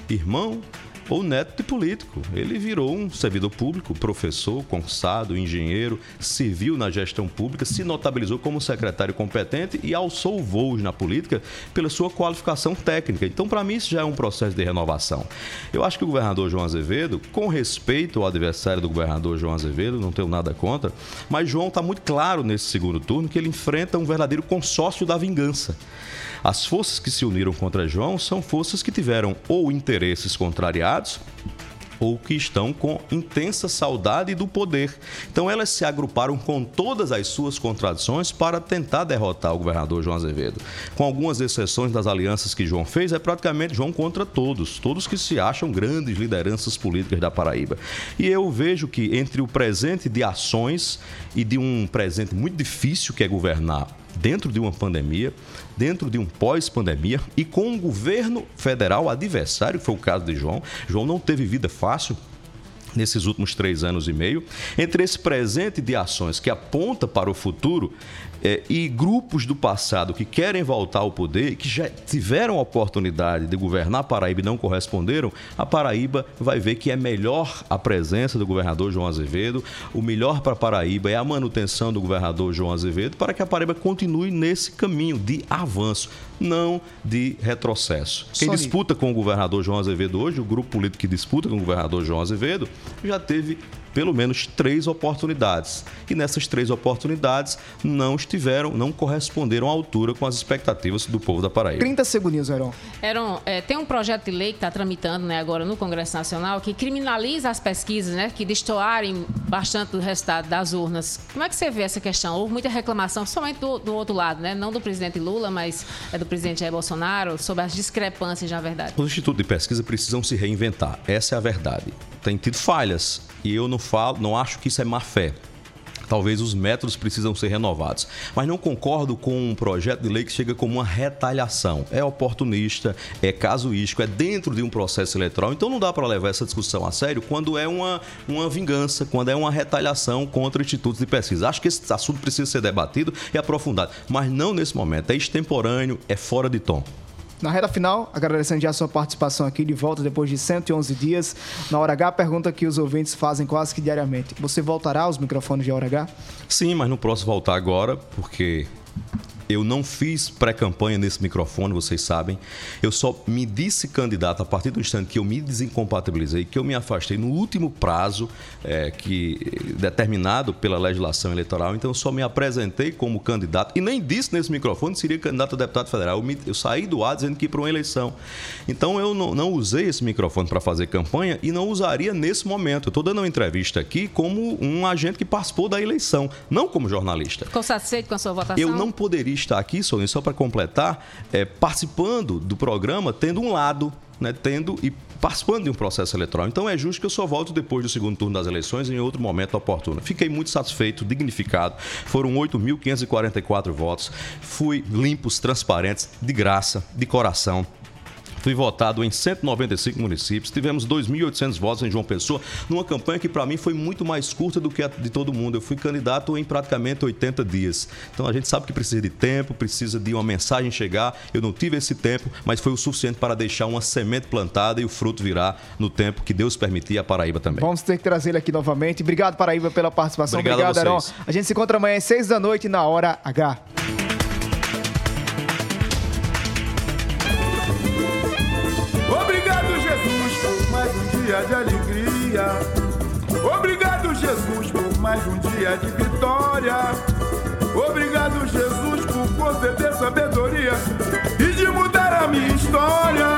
[SPEAKER 14] irmão ou neto de político. Ele virou um servidor público, professor, concursado, engenheiro, serviu na gestão pública, se notabilizou como secretário competente e alçou voos na política pela sua qualificação técnica. Então, para mim, isso já é um processo de renovação. Eu acho que o governador João Azevedo, com respeito ao adversário do governador João Azevedo, não tenho nada contra, mas João está muito claro nesse segundo turno que ele enfrenta um verdadeiro consórcio da vingança. As forças que se uniram contra João são forças que tiveram ou interesses contrariados ou que estão com intensa saudade do poder. Então elas se agruparam com todas as suas contradições para tentar derrotar o governador João Azevedo. Com algumas exceções das alianças que João fez, é praticamente João contra todos, todos que se acham grandes lideranças políticas da Paraíba. E eu vejo que entre o presente de ações e de um presente muito difícil que é governar dentro de uma pandemia, dentro de um pós-pandemia e com um governo federal adversário, que foi o caso de João. João não teve vida fácil nesses últimos três anos e meio. Entre esse presente de ações que aponta para o futuro é, e grupos do passado que querem voltar ao poder que já tiveram a oportunidade de governar a Paraíba e não corresponderam, a Paraíba vai ver que é melhor a presença do governador João Azevedo. O melhor para a Paraíba é a manutenção do governador João Azevedo para que a Paraíba continue nesse caminho de avanço, não de retrocesso. Quem disputa com o governador João Azevedo hoje, o grupo político que disputa com o governador João Azevedo, já teve pelo menos três oportunidades. E nessas três oportunidades não estiveram, não corresponderam à altura com as expectativas do povo da Paraíba.
[SPEAKER 2] 30 segundinhos, Heron.
[SPEAKER 3] Eram, é, tem um projeto de lei que está tramitando né, agora no Congresso Nacional que criminaliza as pesquisas né, que destoarem bastante do resultado das urnas. Como é que você vê essa questão? Houve muita reclamação, somente do, do outro lado, né? não do presidente Lula, mas é do presidente Jair Bolsonaro, sobre as discrepâncias, na verdade.
[SPEAKER 14] Os institutos de pesquisa precisam se reinventar. Essa é a verdade. Tem tido falhas e eu não falo, não acho que isso é má fé. Talvez os métodos precisam ser renovados. Mas não concordo com um projeto de lei que chega como uma retaliação. É oportunista, é casuístico, é dentro de um processo eleitoral. Então não dá para levar essa discussão a sério quando é uma, uma vingança, quando é uma retaliação contra institutos de pesquisa. Acho que esse assunto precisa ser debatido e aprofundado, mas não nesse momento. É extemporâneo, é fora de tom.
[SPEAKER 2] Na reta final, agradecendo já a sua participação aqui de volta depois de 111 dias. Na Hora H, pergunta que os ouvintes fazem quase que diariamente. Você voltará aos microfones de Hora H?
[SPEAKER 14] Sim, mas não posso voltar agora porque eu não fiz pré-campanha nesse microfone, vocês sabem. Eu só me disse candidato a partir do instante que eu me desincompatibilizei, que eu me afastei no último prazo é, que determinado pela legislação eleitoral. Então eu só me apresentei como candidato e nem disse nesse microfone que seria candidato a deputado federal. Eu, me, eu saí do ar dizendo que ia para uma eleição. Então eu não, não usei esse microfone para fazer campanha e não usaria nesse momento. Eu estou dando uma entrevista aqui como um agente que participou da eleição, não como jornalista.
[SPEAKER 3] Ficou satisfeito com a sua votação?
[SPEAKER 14] Eu não poderia estar aqui, Sônia, só para completar, é, participando do programa, tendo um lado, né, tendo e participando de um processo eleitoral. Então é justo que eu só volte depois do segundo turno das eleições em outro momento oportuno. Fiquei muito satisfeito, dignificado. Foram 8.544 votos. Fui limpos, transparentes, de graça, de coração. Fui votado em 195 municípios, tivemos 2.800 votos em João Pessoa, numa campanha que para mim foi muito mais curta do que a de todo mundo. Eu fui candidato em praticamente 80 dias. Então a gente sabe que precisa de tempo, precisa de uma mensagem chegar. Eu não tive esse tempo, mas foi o suficiente para deixar uma semente plantada e o fruto virar no tempo que Deus permitir a Paraíba também.
[SPEAKER 2] Vamos ter que trazer ele aqui novamente. Obrigado, Paraíba, pela participação.
[SPEAKER 14] Obrigado a
[SPEAKER 2] Obrigado,
[SPEAKER 14] vocês.
[SPEAKER 2] A gente se encontra amanhã às 6 da noite na Hora H.
[SPEAKER 19] de vitória. Obrigado, Jesus, por conceder sabedoria e de mudar a minha história.